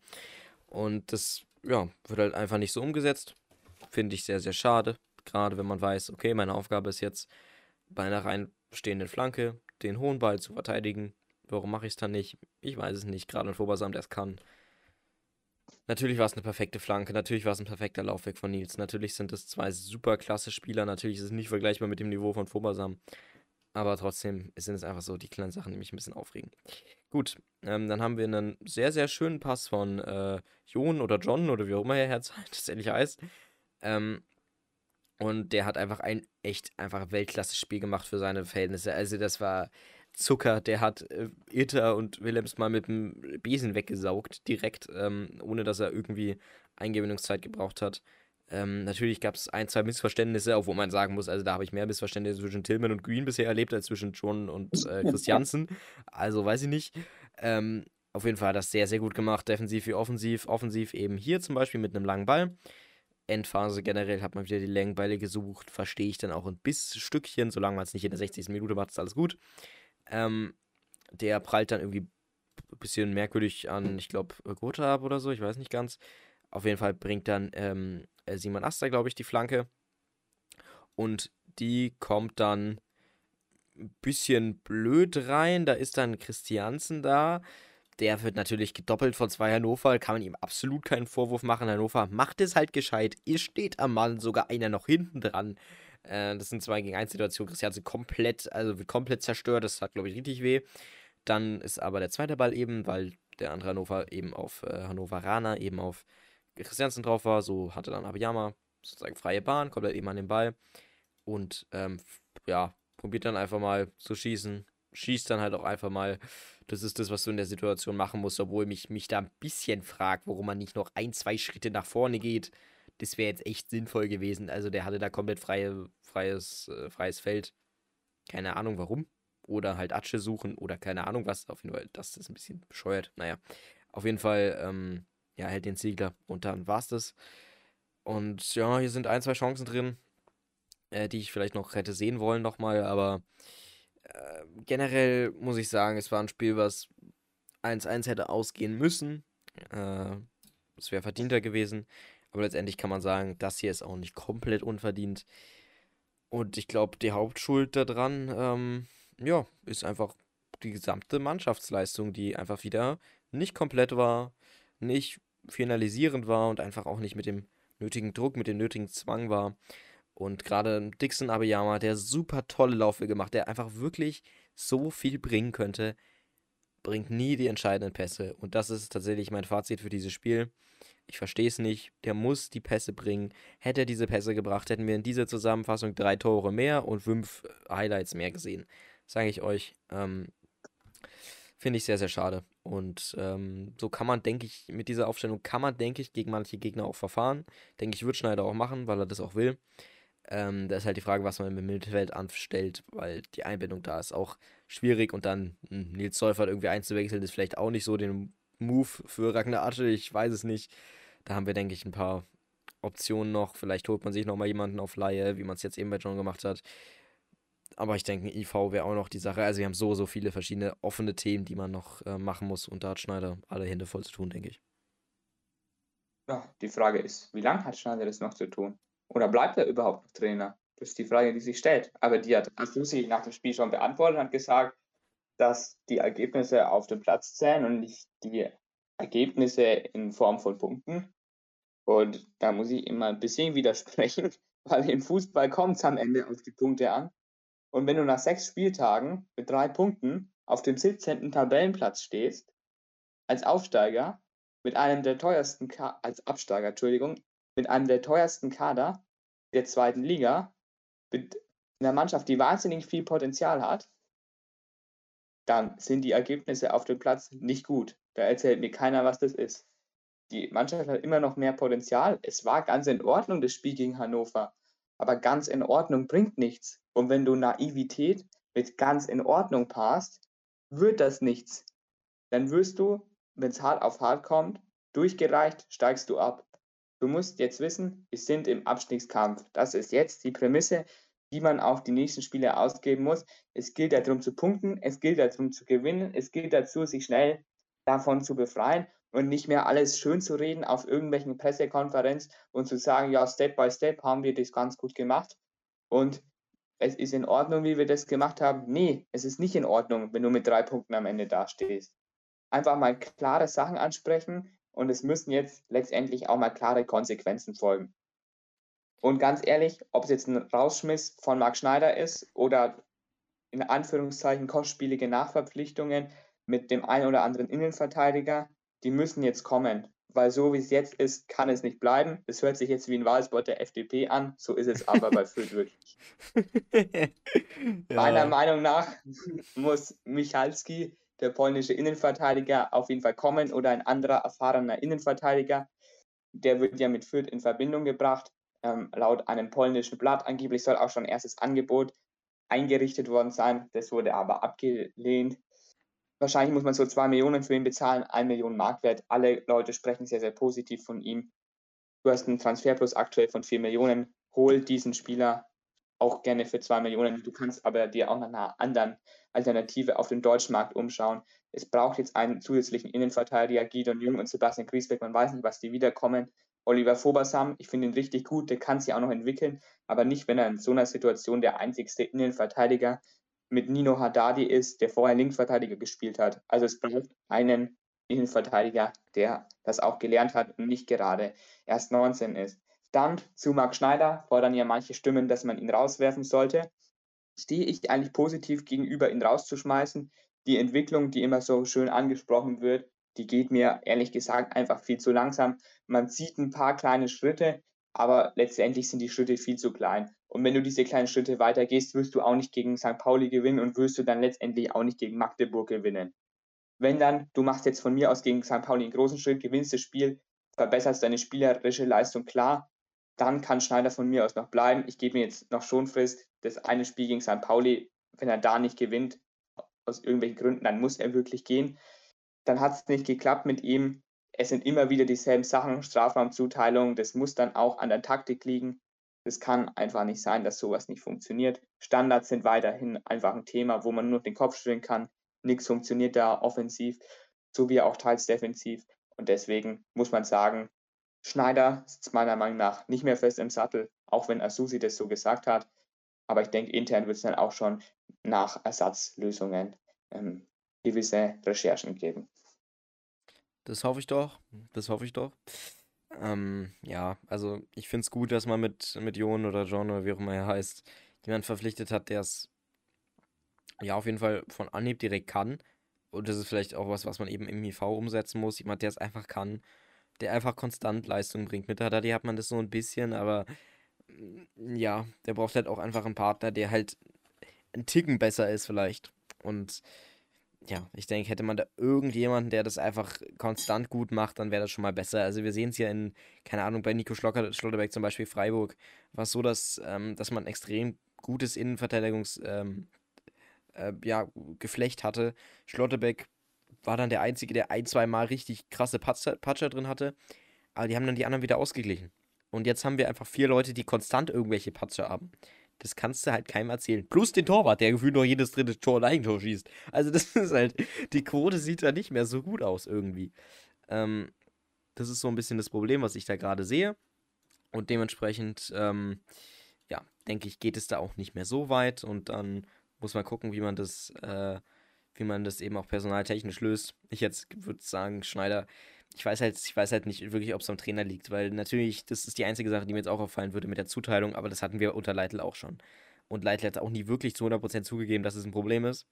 Und das, ja, wird halt einfach nicht so umgesetzt. Finde ich sehr, sehr schade. Gerade wenn man weiß, okay, meine Aufgabe ist jetzt bei einer reinstehenden Flanke den hohen Ball zu verteidigen. Warum mache ich es dann nicht? Ich weiß es nicht. Gerade ein Fobasam, der es kann. Natürlich war es eine perfekte Flanke, natürlich war es ein perfekter Laufweg von Nils. Natürlich sind es zwei super klasse Spieler, natürlich ist es nicht vergleichbar mit dem Niveau von Fobasam. Aber trotzdem sind es einfach so die kleinen Sachen, die mich ein bisschen aufregen. Gut, ähm, dann haben wir einen sehr, sehr schönen Pass von äh, Jon oder John oder wie auch immer er Herz tatsächlich heißt. Ähm, und der hat einfach ein echt einfach Weltklasse-Spiel gemacht für seine Verhältnisse. Also das war Zucker, der hat äh, Itter und Willems mal mit dem Besen weggesaugt, direkt, ähm, ohne dass er irgendwie Eingewöhnungszeit gebraucht hat. Ähm, natürlich gab es ein, zwei Missverständnisse, auch wo man sagen muss, also da habe ich mehr Missverständnisse zwischen Tillman und Green bisher erlebt, als zwischen John und äh, Christiansen. Also weiß ich nicht. Ähm, auf jeden Fall hat das sehr, sehr gut gemacht, defensiv wie offensiv. Offensiv eben hier zum Beispiel mit einem langen Ball. Endphase generell hat man wieder die Längenbeile gesucht, verstehe ich dann auch ein bisschen Stückchen, solange man es nicht in der 60. Minute macht, ist alles gut. Ähm, der prallt dann irgendwie ein bisschen merkwürdig an, ich glaube, Gotha ab oder so, ich weiß nicht ganz. Auf jeden Fall bringt dann ähm, äh, Simon Aster, glaube ich, die Flanke. Und die kommt dann ein bisschen blöd rein. Da ist dann Christiansen da. Der wird natürlich gedoppelt von zwei Hannover. Kann man ihm absolut keinen Vorwurf machen. Hannover macht es halt gescheit. Ihr steht am Mann, sogar einer noch hinten dran. Äh, das sind zwei gegen 1 Situationen. Christiansen komplett, also wird komplett zerstört. Das hat, glaube ich, richtig weh. Dann ist aber der zweite Ball eben, weil der andere Hannover eben auf äh, Hannoveraner, eben auf Christiansen drauf war. So hatte dann Abiyama sozusagen freie Bahn, kommt halt eben an den Ball. Und ähm, ja, probiert dann einfach mal zu schießen. Schießt dann halt auch einfach mal. Das ist das, was du in der Situation machen musst, obwohl mich, mich da ein bisschen fragt, warum man nicht noch ein, zwei Schritte nach vorne geht das wäre jetzt echt sinnvoll gewesen. Also der hatte da komplett freie, freies, äh, freies Feld. Keine Ahnung warum. Oder halt Atsche suchen oder keine Ahnung was. Auf jeden Fall, das ist ein bisschen bescheuert. Naja, auf jeden Fall, ähm, ja, hält den Ziegler. Und dann war's das. Und ja, hier sind ein, zwei Chancen drin, äh, die ich vielleicht noch hätte sehen wollen nochmal. Aber äh, generell muss ich sagen, es war ein Spiel, was 1-1 hätte ausgehen müssen. Äh, es wäre verdienter gewesen. Aber letztendlich kann man sagen, das hier ist auch nicht komplett unverdient. Und ich glaube, die Hauptschuld daran, ähm, ja, ist einfach die gesamte Mannschaftsleistung, die einfach wieder nicht komplett war, nicht finalisierend war und einfach auch nicht mit dem nötigen Druck, mit dem nötigen Zwang war. Und gerade Dixon Abiyama, der super tolle Laufwege gemacht, der einfach wirklich so viel bringen könnte, bringt nie die entscheidenden Pässe. Und das ist tatsächlich mein Fazit für dieses Spiel. Ich verstehe es nicht. Der muss die Pässe bringen. Hätte er diese Pässe gebracht, hätten wir in dieser Zusammenfassung drei Tore mehr und fünf Highlights mehr gesehen. Sage ich euch. Ähm, Finde ich sehr, sehr schade. Und ähm, so kann man, denke ich, mit dieser Aufstellung kann man, denke ich, gegen manche Gegner auch verfahren. Denke ich, wird Schneider auch machen, weil er das auch will. Ähm, da ist halt die Frage, was man im Mittelfeld anstellt, weil die Einbindung da ist auch schwierig und dann hm, Nils Seufert irgendwie einzuwechseln, ist vielleicht auch nicht so den Move für Ragnar Asche, ich weiß es nicht. Da haben wir, denke ich, ein paar Optionen noch. Vielleicht holt man sich nochmal jemanden auf Laie, wie man es jetzt eben bei John gemacht hat. Aber ich denke, IV wäre auch noch die Sache. Also wir haben so, so viele verschiedene offene Themen, die man noch äh, machen muss. Und da hat Schneider alle Hände voll zu tun, denke ich. Ja, die Frage ist, wie lange hat Schneider das noch zu tun? Oder bleibt er überhaupt noch Trainer? Das ist die Frage, die sich stellt. Aber die hat Asusi nach dem Spiel schon beantwortet und hat gesagt, dass die Ergebnisse auf dem Platz zählen und nicht die Ergebnisse in Form von Punkten. Und da muss ich immer ein bisschen widersprechen, weil im Fußball kommt es am Ende auf die Punkte an. Und wenn du nach sechs Spieltagen mit drei Punkten auf dem 17. Tabellenplatz stehst, als Aufsteiger, mit einem der teuersten, Ka als Absteiger, Entschuldigung, mit einem der teuersten Kader der zweiten Liga, mit einer Mannschaft, die wahnsinnig viel Potenzial hat, dann sind die Ergebnisse auf dem Platz nicht gut. Da erzählt mir keiner, was das ist. Die Mannschaft hat immer noch mehr Potenzial. Es war ganz in Ordnung, das Spiel gegen Hannover. Aber ganz in Ordnung bringt nichts. Und wenn du Naivität mit ganz in Ordnung passt, wird das nichts. Dann wirst du, wenn es hart auf hart kommt, durchgereicht, steigst du ab. Du musst jetzt wissen, wir sind im Abstiegskampf. Das ist jetzt die Prämisse, die man auf die nächsten Spiele ausgeben muss. Es gilt darum zu punkten, es gilt darum zu gewinnen, es gilt dazu, sich schnell davon zu befreien und nicht mehr alles schön zu reden auf irgendwelchen Pressekonferenzen und zu sagen, ja, Step by Step haben wir das ganz gut gemacht und es ist in Ordnung, wie wir das gemacht haben. Nee, es ist nicht in Ordnung, wenn du mit drei Punkten am Ende dastehst. Einfach mal klare Sachen ansprechen, und es müssen jetzt letztendlich auch mal klare Konsequenzen folgen. Und ganz ehrlich, ob es jetzt ein Rausschmiss von Marc Schneider ist oder in Anführungszeichen kostspielige Nachverpflichtungen mit dem einen oder anderen Innenverteidiger, die müssen jetzt kommen. Weil so wie es jetzt ist, kann es nicht bleiben. Es hört sich jetzt wie ein Wahlspot der FDP an, so ist es aber bei Fürth wirklich. ja. Meiner Meinung nach muss Michalski der polnische Innenverteidiger auf jeden Fall kommen oder ein anderer erfahrener Innenverteidiger. Der wird ja mit Fürth in Verbindung gebracht. Ähm, laut einem polnischen Blatt angeblich soll auch schon erstes Angebot eingerichtet worden sein. Das wurde aber abgelehnt. Wahrscheinlich muss man so zwei Millionen für ihn bezahlen, ein Million Marktwert. Alle Leute sprechen sehr, sehr positiv von ihm. Du hast einen Transferplus aktuell von vier Millionen. Hol diesen Spieler auch gerne für zwei Millionen. Du kannst aber dir auch nach einer anderen Alternative auf dem deutschen Markt umschauen. Es braucht jetzt einen zusätzlichen Innenverteidiger, Gideon Jung und Sebastian Griesbeck. Man weiß nicht, was die wiederkommen. Oliver Fobersam, ich finde ihn richtig gut, der kann sich auch noch entwickeln, aber nicht, wenn er in so einer Situation der einzigste Innenverteidiger mit Nino Haddadi ist, der vorher Linksverteidiger gespielt hat. Also es braucht einen Innenverteidiger, der das auch gelernt hat und nicht gerade erst 19 ist. Dann zu Marc Schneider fordern ja manche Stimmen, dass man ihn rauswerfen sollte. Stehe ich eigentlich positiv gegenüber, ihn rauszuschmeißen? Die Entwicklung, die immer so schön angesprochen wird, die geht mir ehrlich gesagt einfach viel zu langsam. Man sieht ein paar kleine Schritte, aber letztendlich sind die Schritte viel zu klein. Und wenn du diese kleinen Schritte weitergehst, wirst du auch nicht gegen St. Pauli gewinnen und wirst du dann letztendlich auch nicht gegen Magdeburg gewinnen. Wenn dann, du machst jetzt von mir aus gegen St. Pauli einen großen Schritt, gewinnst das Spiel, verbesserst deine spielerische Leistung klar, dann kann Schneider von mir aus noch bleiben. Ich gebe mir jetzt noch schon Frist. Das eine Spiel gegen St. Pauli, wenn er da nicht gewinnt, aus irgendwelchen Gründen, dann muss er wirklich gehen. Dann hat es nicht geklappt mit ihm. Es sind immer wieder dieselben Sachen, Strafraumzuteilung. Das muss dann auch an der Taktik liegen. Es kann einfach nicht sein, dass sowas nicht funktioniert. Standards sind weiterhin einfach ein Thema, wo man nur den Kopf schütteln kann. Nichts funktioniert da offensiv, so wie auch teils defensiv. Und deswegen muss man sagen, Schneider sitzt meiner Meinung nach nicht mehr fest im Sattel, auch wenn Asusi das so gesagt hat. Aber ich denke, intern wird es dann auch schon nach Ersatzlösungen ähm, gewisse Recherchen geben. Das hoffe ich doch. Das hoffe ich doch. Ähm, ja, also ich finde es gut, dass man mit, mit Jon oder John oder wie auch immer er heißt, jemand verpflichtet hat, der es ja auf jeden Fall von Anhieb direkt kann. Und das ist vielleicht auch was, was man eben im IV umsetzen muss. Jemand, der es einfach kann der einfach konstant Leistung bringt. Mit Haddadi hat man das so ein bisschen, aber mm, ja, der braucht halt auch einfach einen Partner, der halt einen Ticken besser ist vielleicht. Und ja, ich denke, hätte man da irgendjemanden, der das einfach konstant gut macht, dann wäre das schon mal besser. Also wir sehen es ja in, keine Ahnung, bei Nico Schlotter, Schlotterbeck zum Beispiel Freiburg, war es so, dass, ähm, dass man extrem gutes Innenverteidigungs, ähm, äh, ja, Geflecht hatte. Schlotterbeck war dann der Einzige, der ein, zwei Mal richtig krasse Patscher, Patscher drin hatte. Aber die haben dann die anderen wieder ausgeglichen. Und jetzt haben wir einfach vier Leute, die konstant irgendwelche Patscher haben. Das kannst du halt keinem erzählen. Plus den Torwart, der gefühlt noch jedes dritte Tor ein Eigentor schießt. Also das ist halt, die Quote sieht da nicht mehr so gut aus irgendwie. Ähm, das ist so ein bisschen das Problem, was ich da gerade sehe. Und dementsprechend, ähm, ja, denke ich, geht es da auch nicht mehr so weit. Und dann muss man gucken, wie man das, äh, wie man das eben auch personaltechnisch löst. Ich jetzt würde sagen, Schneider ich weiß halt, ich weiß halt nicht wirklich, ob es am Trainer liegt, weil natürlich, das ist die einzige Sache, die mir jetzt auch auffallen würde mit der Zuteilung, aber das hatten wir unter Leitl auch schon. Und Leitl hat auch nie wirklich zu 100% zugegeben, dass es ein Problem ist.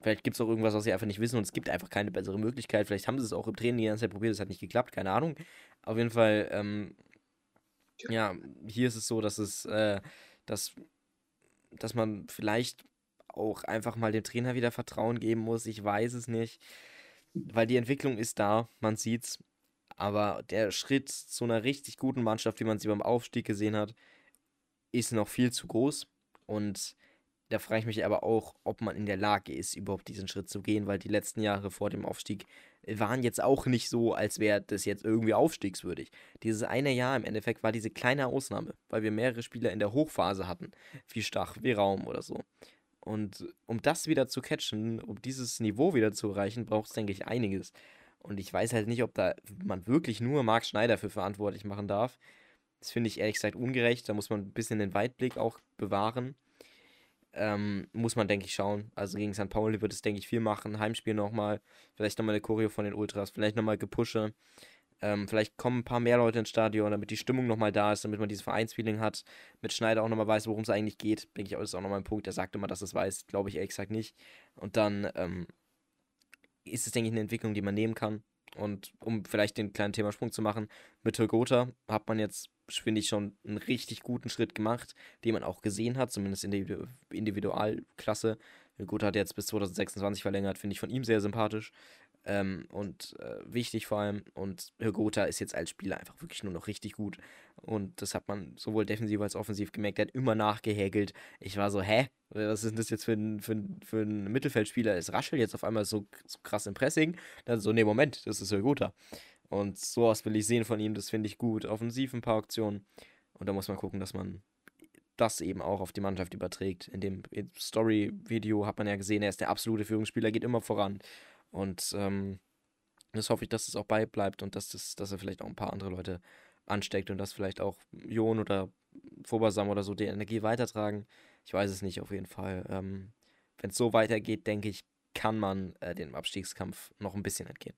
Vielleicht gibt es auch irgendwas, was sie einfach nicht wissen und es gibt einfach keine bessere Möglichkeit. Vielleicht haben sie es auch im Training die ganze Zeit probiert, es hat nicht geklappt, keine Ahnung. Auf jeden Fall, ähm, ja, hier ist es so, dass es, äh, dass, dass man vielleicht auch einfach mal dem Trainer wieder Vertrauen geben muss. Ich weiß es nicht weil die Entwicklung ist da, man sieht's. Aber der Schritt zu einer richtig guten Mannschaft, wie man sie beim Aufstieg gesehen hat, ist noch viel zu groß. Und da frage ich mich aber auch, ob man in der Lage ist, überhaupt diesen Schritt zu gehen, weil die letzten Jahre vor dem Aufstieg waren jetzt auch nicht so, als wäre das jetzt irgendwie aufstiegswürdig. Dieses eine Jahr im Endeffekt war diese kleine Ausnahme, weil wir mehrere Spieler in der Hochphase hatten, wie Stach, wie Raum oder so. Und um das wieder zu catchen, um dieses Niveau wieder zu erreichen, braucht es, denke ich, einiges. Und ich weiß halt nicht, ob da man wirklich nur Marc Schneider für verantwortlich machen darf. Das finde ich ehrlich gesagt ungerecht. Da muss man ein bisschen den Weitblick auch bewahren. Ähm, muss man, denke ich, schauen. Also gegen St. Pauli wird es, denke ich, viel machen. Heimspiel nochmal. Vielleicht nochmal eine Choreo von den Ultras. Vielleicht nochmal Gepusche. Ähm, vielleicht kommen ein paar mehr Leute ins Stadion, damit die Stimmung nochmal da ist, damit man dieses Vereinsfeeling hat. Mit Schneider auch nochmal weiß, worum es eigentlich geht. Denke ich, ist auch nochmal ein Punkt. Er sagt immer, dass es weiß. Glaube ich ehrlich gesagt nicht. Und dann ähm, ist es, denke ich, eine Entwicklung, die man nehmen kann. Und um vielleicht den kleinen Themasprung zu machen, mit Gotha hat man jetzt, finde ich, schon einen richtig guten Schritt gemacht, den man auch gesehen hat, zumindest in der Individualklasse. Gotha hat jetzt bis 2026 verlängert, finde ich von ihm sehr sympathisch. Ähm, und äh, wichtig vor allem. Und Hörgotha ist jetzt als Spieler einfach wirklich nur noch richtig gut. Und das hat man sowohl defensiv als offensiv gemerkt. Er hat immer nachgehäkelt. Ich war so, hä? Was ist denn das jetzt für ein, für ein, für ein Mittelfeldspieler? Ist Raschel jetzt auf einmal so, so krass im Pressing? Dann so, nee, Moment, das ist Hörgotha. Und sowas will ich sehen von ihm. Das finde ich gut. Offensiv ein paar Aktionen. Und da muss man gucken, dass man das eben auch auf die Mannschaft überträgt. In dem Story-Video hat man ja gesehen, er ist der absolute Führungsspieler, geht immer voran. Und ähm, das hoffe ich, dass es auch beibleibt und dass, das, dass er vielleicht auch ein paar andere Leute ansteckt und dass vielleicht auch Jon oder Fobasam oder so die Energie weitertragen. Ich weiß es nicht, auf jeden Fall. Ähm, Wenn es so weitergeht, denke ich, kann man äh, dem Abstiegskampf noch ein bisschen entgehen.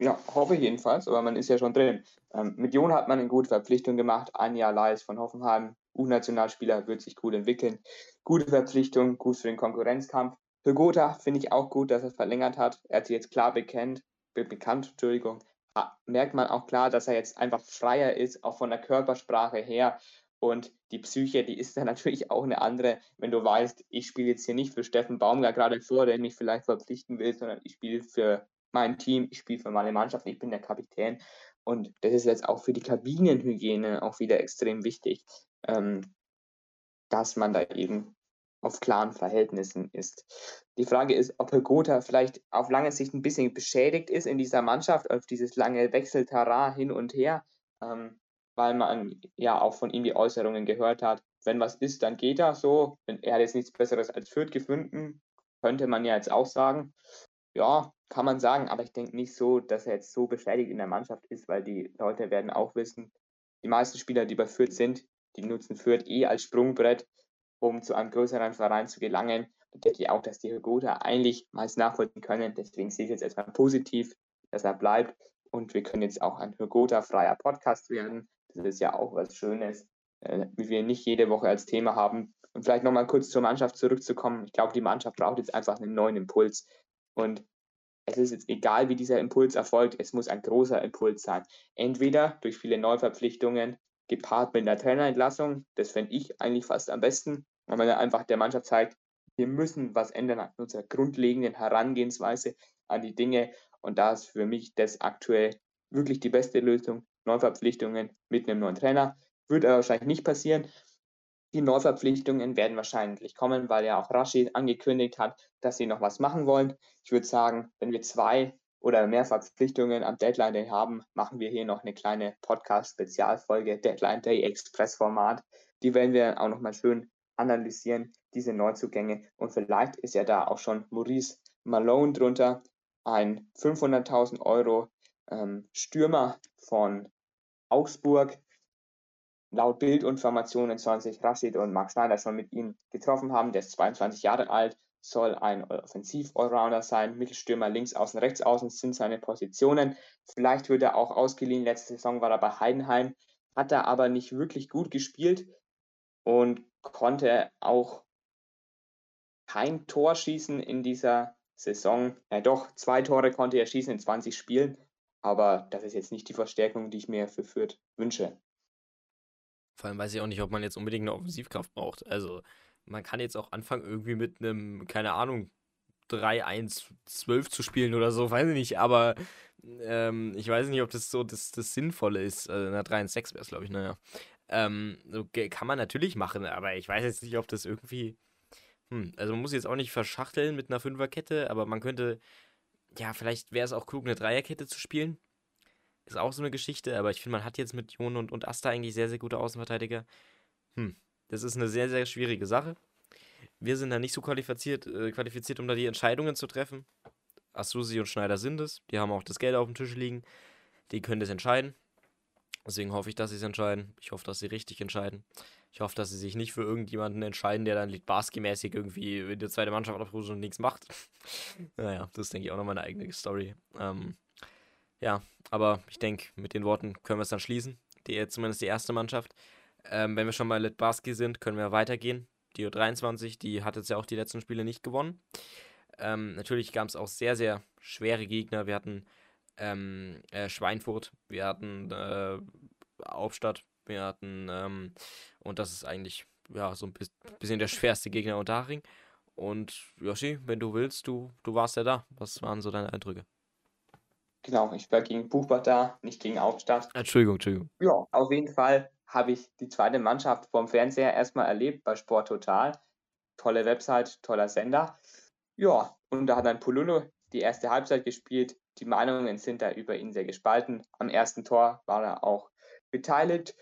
Ja, hoffe ich jedenfalls, aber man ist ja schon drin. Ähm, mit Jon hat man eine gute Verpflichtung gemacht. Ein Jahr Leis von Hoffenheim, U-Nationalspieler, wird sich gut entwickeln. Gute Verpflichtung, gut für den Konkurrenzkampf. Für Gotha finde ich auch gut, dass er verlängert hat. Er hat sich jetzt klar bekannt, be bekannt, Entschuldigung. Merkt man auch klar, dass er jetzt einfach freier ist, auch von der Körpersprache her. Und die Psyche, die ist dann natürlich auch eine andere, wenn du weißt, ich spiele jetzt hier nicht für Steffen Baumgart gerade vor, der mich vielleicht verpflichten will, sondern ich spiele für mein Team, ich spiele für meine Mannschaft, ich bin der Kapitän. Und das ist jetzt auch für die Kabinenhygiene auch wieder extrem wichtig, ähm, dass man da eben auf klaren Verhältnissen ist. Die Frage ist, ob Gotha vielleicht auf lange Sicht ein bisschen beschädigt ist in dieser Mannschaft, auf dieses lange Wechselterrain hin und her, ähm, weil man ja auch von ihm die Äußerungen gehört hat, wenn was ist, dann geht er so. Er hat jetzt nichts Besseres als Fürth gefunden, könnte man ja jetzt auch sagen. Ja, kann man sagen, aber ich denke nicht so, dass er jetzt so beschädigt in der Mannschaft ist, weil die Leute werden auch wissen, die meisten Spieler, die bei Fürth sind, die nutzen Fürth eh als Sprungbrett um zu einem größeren Verein zu gelangen. Da denke ich auch, dass die Hürgoda eigentlich meist nachvollziehen können. Deswegen sehe ich jetzt erstmal positiv, dass er bleibt. Und wir können jetzt auch ein Hürgoda-freier Podcast werden. Das ist ja auch was Schönes, äh, wie wir nicht jede Woche als Thema haben. Und vielleicht nochmal kurz zur Mannschaft zurückzukommen. Ich glaube, die Mannschaft braucht jetzt einfach einen neuen Impuls. Und es ist jetzt egal, wie dieser Impuls erfolgt, es muss ein großer Impuls sein. Entweder durch viele Neuverpflichtungen gepaart mit einer Trainerentlassung, das fände ich eigentlich fast am besten, weil man einfach der Mannschaft zeigt, wir müssen was ändern an unserer grundlegenden Herangehensweise an die Dinge und da ist für mich das aktuell wirklich die beste Lösung. Neuverpflichtungen mit einem neuen Trainer. Wird aber wahrscheinlich nicht passieren. Die Neuverpflichtungen werden wahrscheinlich kommen, weil ja auch Rashid angekündigt hat, dass sie noch was machen wollen. Ich würde sagen, wenn wir zwei oder mehr Verpflichtungen am Deadline Day haben, machen wir hier noch eine kleine Podcast-Spezialfolge, Deadline Day Express-Format. Die werden wir auch nochmal schön analysieren, diese Neuzugänge. Und vielleicht ist ja da auch schon Maurice Malone drunter, ein 500.000 Euro ähm, Stürmer von Augsburg. Laut Bildinformationen sollen sich Rashid und Marc Schneider schon mit ihm getroffen haben. Der ist 22 Jahre alt, soll ein Offensiv-Allrounder sein. Mittelstürmer links außen, rechts außen sind seine Positionen. Vielleicht wird er auch ausgeliehen. Letzte Saison war er bei Heidenheim, hat er aber nicht wirklich gut gespielt und konnte auch kein Tor schießen in dieser Saison. Ja, doch, zwei Tore konnte er schießen in 20 Spielen, aber das ist jetzt nicht die Verstärkung, die ich mir für Fürth wünsche. Vor allem weiß ich auch nicht, ob man jetzt unbedingt eine Offensivkraft braucht. Also, man kann jetzt auch anfangen, irgendwie mit einem, keine Ahnung, 3-1-12 zu spielen oder so, weiß ich nicht, aber ähm, ich weiß nicht, ob das so das, das Sinnvolle ist. Also, na, 3-1-6 wäre es, glaube ich, naja. Ähm, so kann man natürlich machen, aber ich weiß jetzt nicht, ob das irgendwie. Hm, also man muss jetzt auch nicht verschachteln mit einer Fünferkette, aber man könnte. Ja, vielleicht wäre es auch klug, eine Dreierkette zu spielen. Ist auch so eine Geschichte, aber ich finde, man hat jetzt mit Jon und, und Asta eigentlich sehr, sehr gute Außenverteidiger. Hm, das ist eine sehr, sehr schwierige Sache. Wir sind da nicht so qualifiziert, äh, qualifiziert, um da die Entscheidungen zu treffen. Asusi und Schneider sind es. Die haben auch das Geld auf dem Tisch liegen. Die können das entscheiden. Deswegen hoffe ich, dass sie es entscheiden. Ich hoffe, dass sie richtig entscheiden. Ich hoffe, dass sie sich nicht für irgendjemanden entscheiden, der dann Litbarski-mäßig irgendwie in der zweiten Mannschaft abruft und nichts macht. naja, das denke ich, auch noch meine eigene Story. Ähm, ja, aber ich denke, mit den Worten können wir es dann schließen. Die, zumindest die erste Mannschaft. Ähm, wenn wir schon bei Litbarski sind, können wir weitergehen. Die U23, die hat jetzt ja auch die letzten Spiele nicht gewonnen. Ähm, natürlich gab es auch sehr, sehr schwere Gegner. Wir hatten ähm, äh, Schweinfurt, wir hatten äh, Aufstadt, wir hatten, ähm, und das ist eigentlich ja so ein bisschen der schwerste Gegner unter Haring. Und Yoshi, wenn du willst, du, du warst ja da. Was waren so deine Eindrücke? Genau, ich war gegen Buchbach da, nicht gegen Aufstadt. Entschuldigung, Entschuldigung. Ja, auf jeden Fall habe ich die zweite Mannschaft vom Fernseher erstmal erlebt bei Sport Total. Tolle Website, toller Sender. Ja, und da hat dann Pululu die erste Halbzeit gespielt. Die Meinungen sind da über ihn sehr gespalten. Am ersten Tor war er auch beteiligt.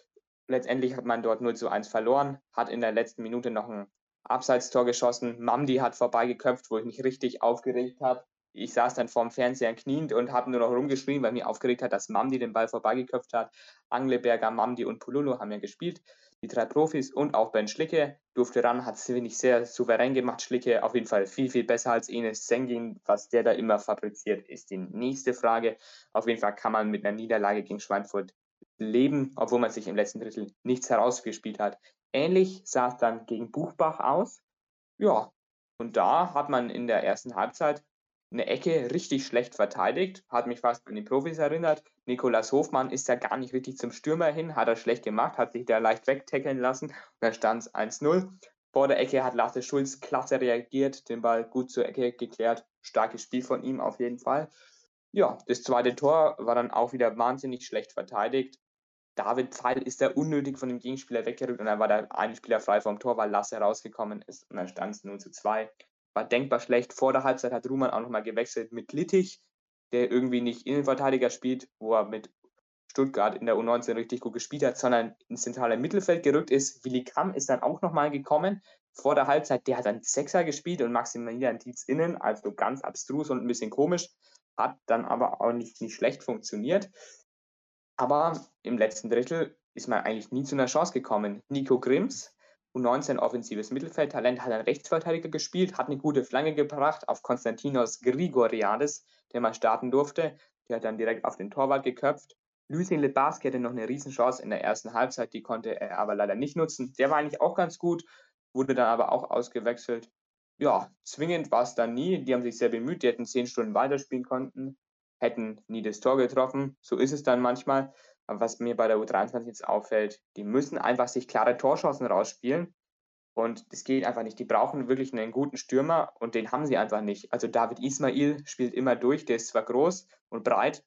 Letztendlich hat man dort 0 zu 1 verloren, hat in der letzten Minute noch ein Abseitstor geschossen. Mamdi hat vorbeigeköpft, wo ich mich richtig aufgeregt habe. Ich saß dann vorm Fernseher kniend und habe nur noch rumgeschrien, weil mich aufgeregt hat, dass Mamdi den Ball vorbeigeköpft hat. Angleberger, Mamdi und Pululu haben ja gespielt die drei Profis und auch Ben Schlicke durfte ran, hat es, finde ich, sehr souverän gemacht. Schlicke auf jeden Fall viel, viel besser als Enes Sengin. Was der da immer fabriziert, ist die nächste Frage. Auf jeden Fall kann man mit einer Niederlage gegen Schweinfurt leben, obwohl man sich im letzten Drittel nichts herausgespielt hat. Ähnlich sah es dann gegen Buchbach aus. Ja, und da hat man in der ersten Halbzeit eine Ecke richtig schlecht verteidigt, hat mich fast an die Profis erinnert. Nikolas Hofmann ist ja gar nicht richtig zum Stürmer hin, hat er schlecht gemacht, hat sich da leicht wegtackeln lassen und dann stand es 1-0. Vor der Ecke hat Lasse Schulz klasse reagiert, den Ball gut zur Ecke geklärt. Starkes Spiel von ihm auf jeden Fall. Ja, das zweite Tor war dann auch wieder wahnsinnig schlecht verteidigt. David Pfeil ist da unnötig von dem Gegenspieler weggerückt und dann war der eine Spieler frei vom Tor, weil Lasse rausgekommen ist und dann stand es 0 zu 2 war denkbar schlecht. Vor der Halbzeit hat Ruhmann auch nochmal gewechselt mit Littich, der irgendwie nicht Innenverteidiger spielt, wo er mit Stuttgart in der U19 richtig gut gespielt hat, sondern ins zentrale Mittelfeld gerückt ist. Willi Kamm ist dann auch nochmal gekommen. Vor der Halbzeit, der hat dann Sechser gespielt und Maximilian Dietz innen, also ganz abstrus und ein bisschen komisch, hat dann aber auch nicht, nicht schlecht funktioniert. Aber im letzten Drittel ist man eigentlich nie zu einer Chance gekommen. Nico Grimms U19 offensives Mittelfeldtalent, hat einen Rechtsverteidiger gespielt, hat eine gute Flanke gebracht auf Konstantinos Grigoriades, der mal starten durfte. Der hat dann direkt auf den Torwart geköpft. Lucien Lebarski hatte noch eine Riesenchance in der ersten Halbzeit, die konnte er aber leider nicht nutzen. Der war eigentlich auch ganz gut, wurde dann aber auch ausgewechselt. ja, zwingend war es dann nie. Die haben sich sehr bemüht, die hätten zehn Stunden weiterspielen konnten, hätten nie das Tor getroffen. So ist es dann manchmal. Aber was mir bei der U23 jetzt auffällt, die müssen einfach sich klare Torchancen rausspielen. Und das geht einfach nicht. Die brauchen wirklich einen guten Stürmer und den haben sie einfach nicht. Also David Ismail spielt immer durch, der ist zwar groß und breit,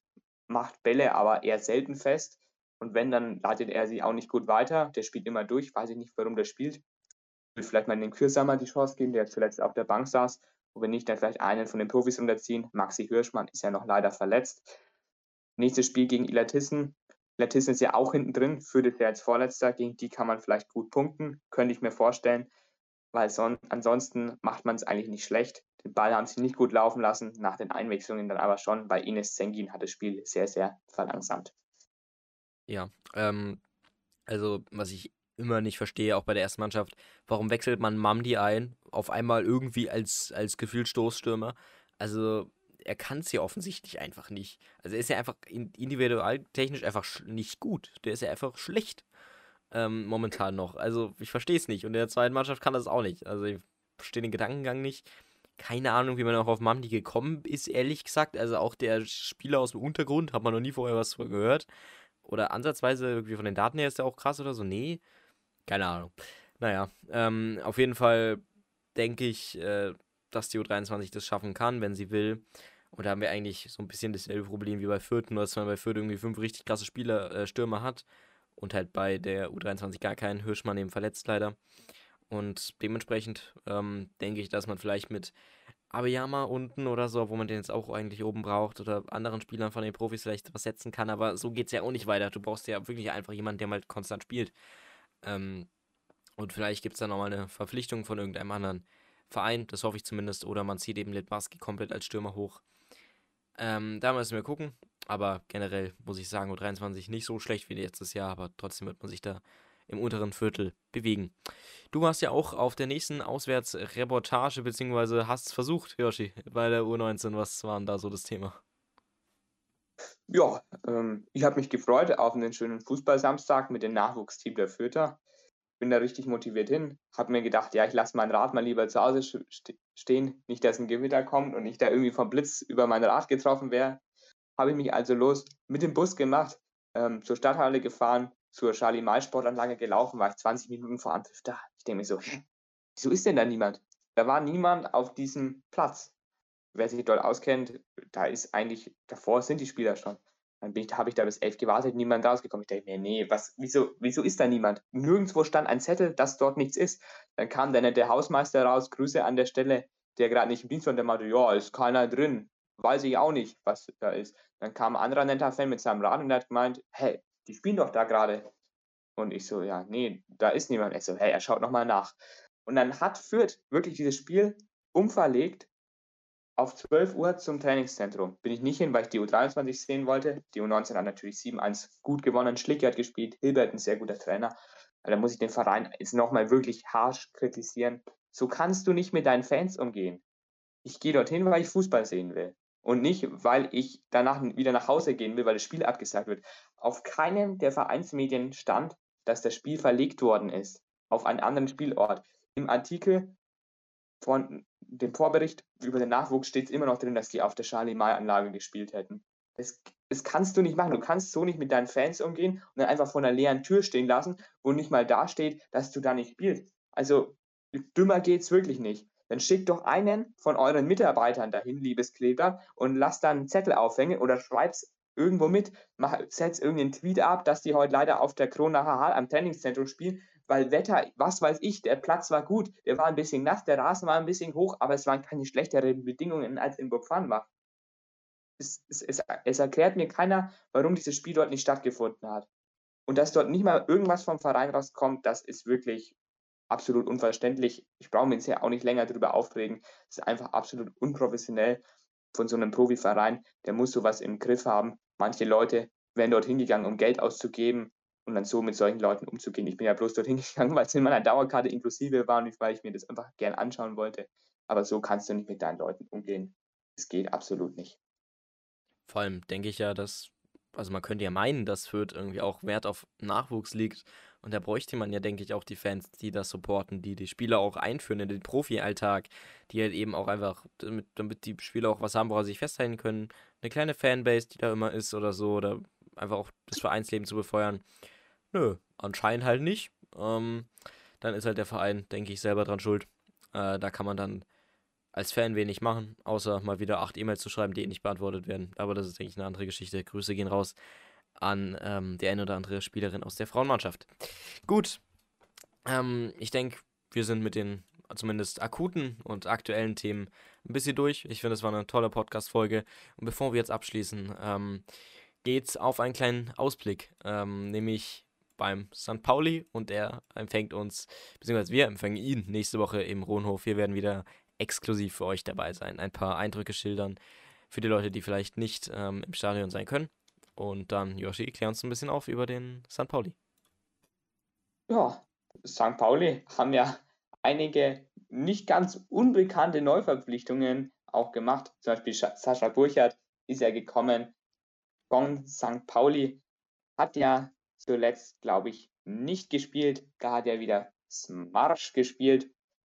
macht Bälle aber eher selten fest. Und wenn, dann leitet er sie auch nicht gut weiter. Der spielt immer durch, weiß ich nicht, warum der spielt. Ich will vielleicht mal den Kürsamer die Chance geben, der zuletzt auf der Bank saß. Und wenn nicht, dann vielleicht einen von den Profis unterziehen. Maxi Hirschmann ist ja noch leider verletzt. Nächstes Spiel gegen Ilatissen. Ilatissen ist ja auch hinten drin, führt es ja als Vorletzter. Gegen die kann man vielleicht gut punkten, könnte ich mir vorstellen. Weil son ansonsten macht man es eigentlich nicht schlecht. Den Ball haben sie nicht gut laufen lassen, nach den Einwechslungen dann aber schon, weil Ines Zengin hat das Spiel sehr, sehr verlangsamt. Ja, ähm, also was ich immer nicht verstehe, auch bei der ersten Mannschaft, warum wechselt man Mamdi ein, auf einmal irgendwie als, als gefühlt Stoßstürmer? Also er kann es ja offensichtlich einfach nicht. Also er ist ja einfach individual technisch einfach nicht gut. Der ist ja einfach schlecht. Ähm, momentan noch. Also ich verstehe es nicht. Und in der zweiten Mannschaft kann das auch nicht. Also ich verstehe den Gedankengang nicht. Keine Ahnung, wie man auch auf Mamdi gekommen ist, ehrlich gesagt. Also auch der Spieler aus dem Untergrund, hat man noch nie vorher was gehört. Oder ansatzweise irgendwie von den Daten her ist der auch krass oder so. Nee, keine Ahnung. Naja, ähm, auf jeden Fall denke ich, äh, dass die U23 das schaffen kann, wenn sie will. Und da haben wir eigentlich so ein bisschen dasselbe Problem wie bei Fürth, nur dass man bei Fürth irgendwie fünf richtig krasse Spieler, äh, Stürmer hat. Und halt bei der U23 gar keinen. Hirschmann eben verletzt leider. Und dementsprechend ähm, denke ich, dass man vielleicht mit Abiyama unten oder so, wo man den jetzt auch eigentlich oben braucht oder anderen Spielern von den Profis vielleicht was setzen kann, aber so geht es ja auch nicht weiter. Du brauchst ja wirklich einfach jemanden, der mal konstant spielt. Ähm, und vielleicht gibt es da nochmal eine Verpflichtung von irgendeinem anderen Verein, das hoffe ich zumindest, oder man zieht eben Litbarski komplett als Stürmer hoch. Ähm, da müssen wir gucken, aber generell muss ich sagen, U23 nicht so schlecht wie letztes Jahr, aber trotzdem wird man sich da im unteren Viertel bewegen. Du warst ja auch auf der nächsten Auswärtsreportage, beziehungsweise hast es versucht, Yoshi, bei der U19. Was war denn da so das Thema? Ja, ähm, ich habe mich gefreut auf einen schönen Fußballsamstag mit dem Nachwuchsteam der Fürther. Bin da richtig motiviert hin. Habe mir gedacht, ja, ich lasse mein Rad mal lieber zu Hause stehen, nicht dass ein Gewitter kommt und ich da irgendwie vom Blitz über mein Rad getroffen wäre. Habe ich mich also los mit dem Bus gemacht, ähm, zur Stadthalle gefahren, zur Charlie May Sportanlage gelaufen, war ich 20 Minuten vor Anpfiff da. Ich denke mir so, wieso ist denn da niemand? Da war niemand auf diesem Platz. Wer sich dort auskennt, da ist eigentlich, davor sind die Spieler schon. Dann habe ich da bis elf gewartet, niemand rausgekommen. Ich denke mir, nee, was, wieso, wieso ist da niemand? Nirgendwo stand ein Zettel, dass dort nichts ist. Dann kam der nette Hausmeister raus, Grüße an der Stelle, der gerade nicht im Dienst war, und der meinte, ja, ist keiner drin. Weiß ich auch nicht, was da ist. Dann kam ein anderer netter Fan mit seinem Rad und der hat gemeint, hey, die spielen doch da gerade. Und ich so, ja, nee, da ist niemand. Ich so, hey, er schaut nochmal nach. Und dann hat Fürth wirklich dieses Spiel umverlegt auf 12 Uhr zum Trainingszentrum. Bin ich nicht hin, weil ich die U23 sehen wollte. Die U19 hat natürlich 7-1 gut gewonnen. Schlicki hat gespielt, Hilbert ein sehr guter Trainer. Da muss ich den Verein jetzt nochmal wirklich harsch kritisieren. So kannst du nicht mit deinen Fans umgehen. Ich gehe dorthin, weil ich Fußball sehen will und nicht, weil ich danach wieder nach Hause gehen will, weil das Spiel abgesagt wird. Auf keinem der Vereinsmedien stand, dass das Spiel verlegt worden ist auf einen anderen Spielort. Im Artikel von dem Vorbericht über den Nachwuchs steht es immer noch drin, dass die auf der Charlie May Anlage gespielt hätten. Das, das kannst du nicht machen. Du kannst so nicht mit deinen Fans umgehen und dann einfach vor einer leeren Tür stehen lassen, wo nicht mal da steht, dass du da nicht spielst. Also dümmer geht's wirklich nicht dann schickt doch einen von euren Mitarbeitern dahin, liebes Kleber, und lasst dann einen Zettel aufhängen oder schreib's irgendwo mit, mach, setz irgendeinen Tweet ab, dass die heute leider auf der Kronacher Hall am Trainingszentrum spielen, weil Wetter, was weiß ich, der Platz war gut, der war ein bisschen nass, der Rasen war ein bisschen hoch, aber es waren keine schlechteren Bedingungen als in Burgfahrenbach. Es, es, es, es erklärt mir keiner, warum dieses Spiel dort nicht stattgefunden hat. Und dass dort nicht mal irgendwas vom Verein rauskommt, das ist wirklich absolut unverständlich. Ich brauche mich jetzt ja auch nicht länger darüber aufregen. Es ist einfach absolut unprofessionell von so einem Profiverein. Der muss sowas im Griff haben. Manche Leute werden dort hingegangen, um Geld auszugeben und dann so mit solchen Leuten umzugehen. Ich bin ja bloß dort hingegangen, weil es in meiner Dauerkarte inklusive war und weil ich mir das einfach gern anschauen wollte. Aber so kannst du nicht mit deinen Leuten umgehen. Es geht absolut nicht. Vor allem denke ich ja, dass, also man könnte ja meinen, dass Fürth irgendwie auch Wert auf Nachwuchs liegt Und da bräuchte man ja, denke ich, auch die Fans, die das supporten, die die Spieler auch einführen in den Profi-Alltag, die halt eben auch einfach, damit, damit die Spieler auch was haben, woran sie sich festhalten können. Eine kleine Fanbase, die da immer ist oder so, oder einfach auch das Vereinsleben zu befeuern. Nö, anscheinend halt nicht. Ähm, dann ist halt der Verein, denke ich, selber dran schuld. Äh, da kann man dann als Fan wenig machen, außer mal wieder acht E-Mails zu schreiben, die eh nicht beantwortet werden. Aber das ist, denke ich, eine andere Geschichte. Grüße gehen raus an ähm, die eine oder andere Spielerin aus der Frauenmannschaft. Gut, ähm, ich denke, wir sind mit den zumindest akuten und aktuellen Themen ein bisschen durch. Ich finde, es war eine tolle Podcast-Folge. Und bevor wir jetzt abschließen, ähm, es auf einen kleinen Ausblick, ähm, nämlich beim St. Pauli und er empfängt uns, beziehungsweise wir empfangen ihn nächste Woche im Rohnhof. Wir werden wieder exklusiv für euch dabei sein, ein paar Eindrücke schildern für die Leute, die vielleicht nicht ähm, im Stadion sein können. Und dann, Yoshi, klär uns ein bisschen auf über den St. Pauli. Ja, St. Pauli haben ja einige nicht ganz unbekannte Neuverpflichtungen auch gemacht. Zum Beispiel Sascha Burchardt ist ja gekommen von St. Pauli, hat ja zuletzt, glaube ich, nicht gespielt. Da hat er wieder Smarsch gespielt.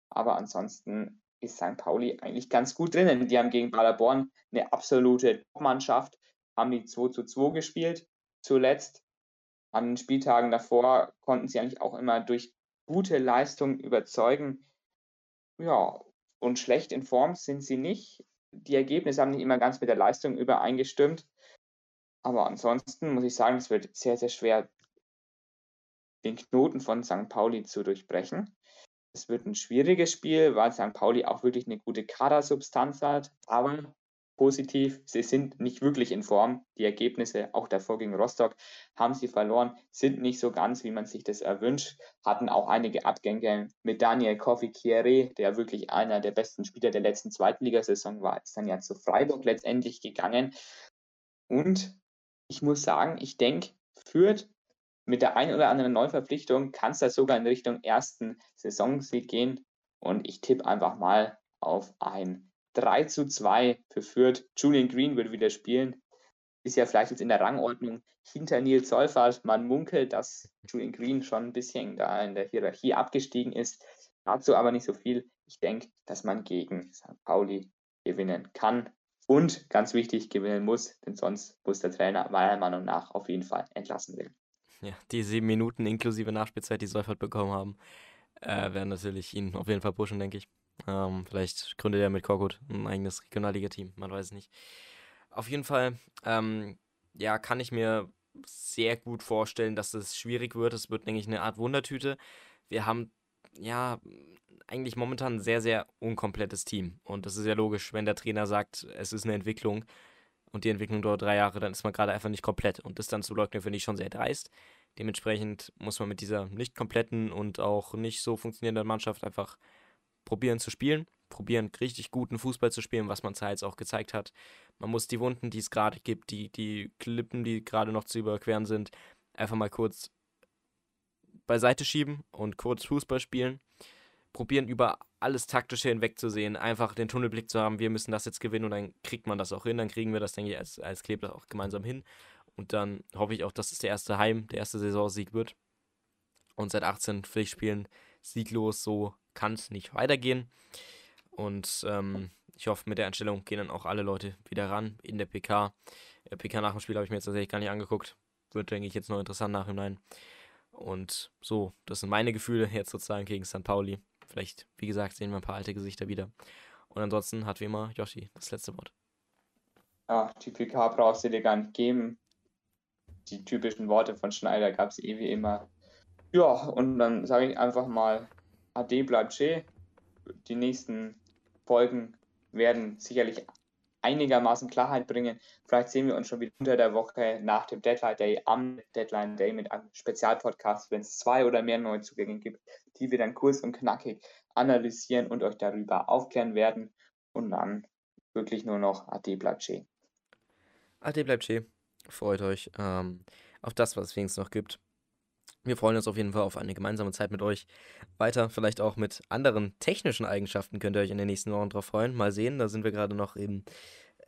Aber ansonsten ist St. Pauli eigentlich ganz gut drinnen. Die haben gegen Paderborn eine absolute Top-Mannschaft haben die 2 zu 2 gespielt. Zuletzt an den Spieltagen davor konnten sie eigentlich auch immer durch gute Leistung überzeugen. Ja, und schlecht in Form sind sie nicht. Die Ergebnisse haben nicht immer ganz mit der Leistung übereingestimmt. Aber ansonsten muss ich sagen, es wird sehr, sehr schwer, den Knoten von St. Pauli zu durchbrechen. Es wird ein schwieriges Spiel, weil St. Pauli auch wirklich eine gute Kadersubstanz hat. Aber positiv. Sie sind nicht wirklich in Form. Die Ergebnisse, auch davor gegen Rostock, haben sie verloren, sind nicht so ganz, wie man sich das erwünscht. Hatten auch einige Abgänge mit Daniel Kofi-Kierre, der wirklich einer der besten Spieler der letzten Zweitligasaison war, ist dann ja zu Freiburg letztendlich gegangen. Und ich muss sagen, ich denke, führt mit der einen oder anderen Neuverpflichtung kann es da sogar in Richtung ersten Saisonsieg gehen. Und ich tippe einfach mal auf ein 3 zu 2 für Fürth. Julian Green wird wieder spielen. Ist ja vielleicht jetzt in der Rangordnung hinter Nils Solfert. Man munkelt, dass Julian Green schon ein bisschen da in der Hierarchie abgestiegen ist. Dazu aber nicht so viel. Ich denke, dass man gegen St. Pauli gewinnen kann und ganz wichtig gewinnen muss, denn sonst muss der Trainer meiner Meinung nach auf jeden Fall entlassen werden. Ja, die sieben Minuten inklusive Nachspielzeit, die Seufert bekommen haben, äh, werden natürlich ihn auf jeden Fall pushen, denke ich. Ähm, vielleicht gründet er mit Korkut ein eigenes Regionalliga-Team, man weiß es nicht. Auf jeden Fall, ähm, ja, kann ich mir sehr gut vorstellen, dass es schwierig wird. Es wird, denke ich, eine Art Wundertüte. Wir haben ja eigentlich momentan ein sehr, sehr unkomplettes Team. Und das ist ja logisch, wenn der Trainer sagt, es ist eine Entwicklung und die Entwicklung dauert drei Jahre, dann ist man gerade einfach nicht komplett. Und das dann zu leugnen, finde ich schon sehr dreist. Dementsprechend muss man mit dieser nicht kompletten und auch nicht so funktionierenden Mannschaft einfach probieren zu spielen, probieren richtig guten Fußball zu spielen, was man jetzt auch gezeigt hat. Man muss die Wunden, die es gerade gibt, die, die Klippen, die gerade noch zu überqueren sind, einfach mal kurz beiseite schieben und kurz Fußball spielen. Probieren über alles Taktische hinwegzusehen, einfach den Tunnelblick zu haben, wir müssen das jetzt gewinnen und dann kriegt man das auch hin, dann kriegen wir das, denke ich, als, als Kleber auch gemeinsam hin. Und dann hoffe ich auch, dass es der erste Heim, der erste Saisonsieg wird. Und seit 18 Pflichtspielen sieglos so kann es nicht weitergehen. Und ähm, ich hoffe, mit der Einstellung gehen dann auch alle Leute wieder ran in der PK. Der PK nach dem Spiel habe ich mir jetzt tatsächlich gar nicht angeguckt. Wird, denke ich, jetzt noch interessant nachhinein. Und so, das sind meine Gefühle jetzt sozusagen gegen St. Pauli. Vielleicht, wie gesagt, sehen wir ein paar alte Gesichter wieder. Und ansonsten hat wie immer Yoshi das letzte Wort. Ja, die PK brauchst du dir gar nicht geben. Die typischen Worte von Schneider gab es eh wie immer. Ja, und dann sage ich einfach mal Ade bleibt schön. Die nächsten Folgen werden sicherlich einigermaßen Klarheit bringen. Vielleicht sehen wir uns schon wieder unter der Woche nach dem Deadline Day am Deadline Day mit einem Spezialpodcast, wenn es zwei oder mehr Neuzugänge gibt, die wir dann kurz und knackig analysieren und euch darüber aufklären werden. Und dann wirklich nur noch Ade bleibt schön. Ade bleibt schön. Freut euch ähm, auf das, was es wenigstens noch gibt. Wir freuen uns auf jeden Fall auf eine gemeinsame Zeit mit euch. Weiter, vielleicht auch mit anderen technischen Eigenschaften könnt ihr euch in den nächsten Wochen drauf freuen. Mal sehen, da sind wir gerade noch im,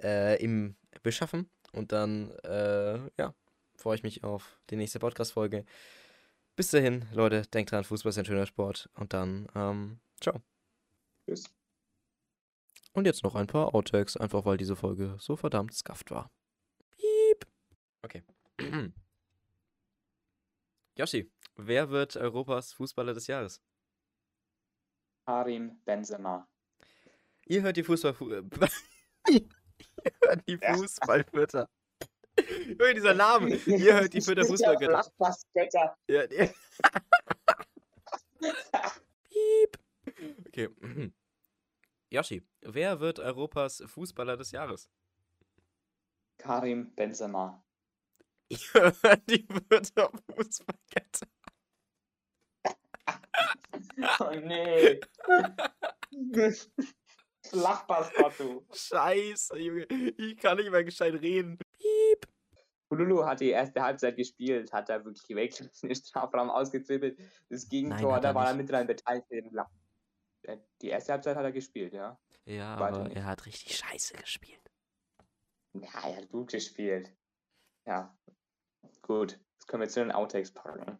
äh, im Beschaffen. Und dann, äh, ja, freue ich mich auf die nächste Podcast-Folge. Bis dahin, Leute, denkt dran, Fußball ist ein schöner Sport. Und dann, ähm, ciao. Tschüss. Und jetzt noch ein paar Outtakes, einfach weil diese Folge so verdammt skafft war. Piep. Okay. Yoshi, wer wird Europas Fußballer des Jahres? Karim Benzema. Ihr hört die Fußball... Ihr hört die Ja. Fußballfütter. Hör dieser Name. Ihr hört die Fütter Fußballgötter. Flachpassgötter. Ja, die... Piep. Okay. Yoshi, wer wird Europas Fußballer des Jahres? Karim Benzema. Ihr hört die Fütter Fußballgötter. Oh nee. Flachpassgott, du. Scheiße, Junge. Ich kann nicht mehr gescheit reden. Piep. Hululu hat die erste Halbzeit gespielt, hat er wirklich weg, den Strafraum ausgetribbelt. Das Gegentor, hat da war er mit dran beteiligt. Äh, Die erste Halbzeit hat er gespielt, ja. Ja, Weiter aber nicht. er hat richtig scheiße gespielt. Ja, er hat gut gespielt. Ja. Gut, können wir zu den Outtakes packen.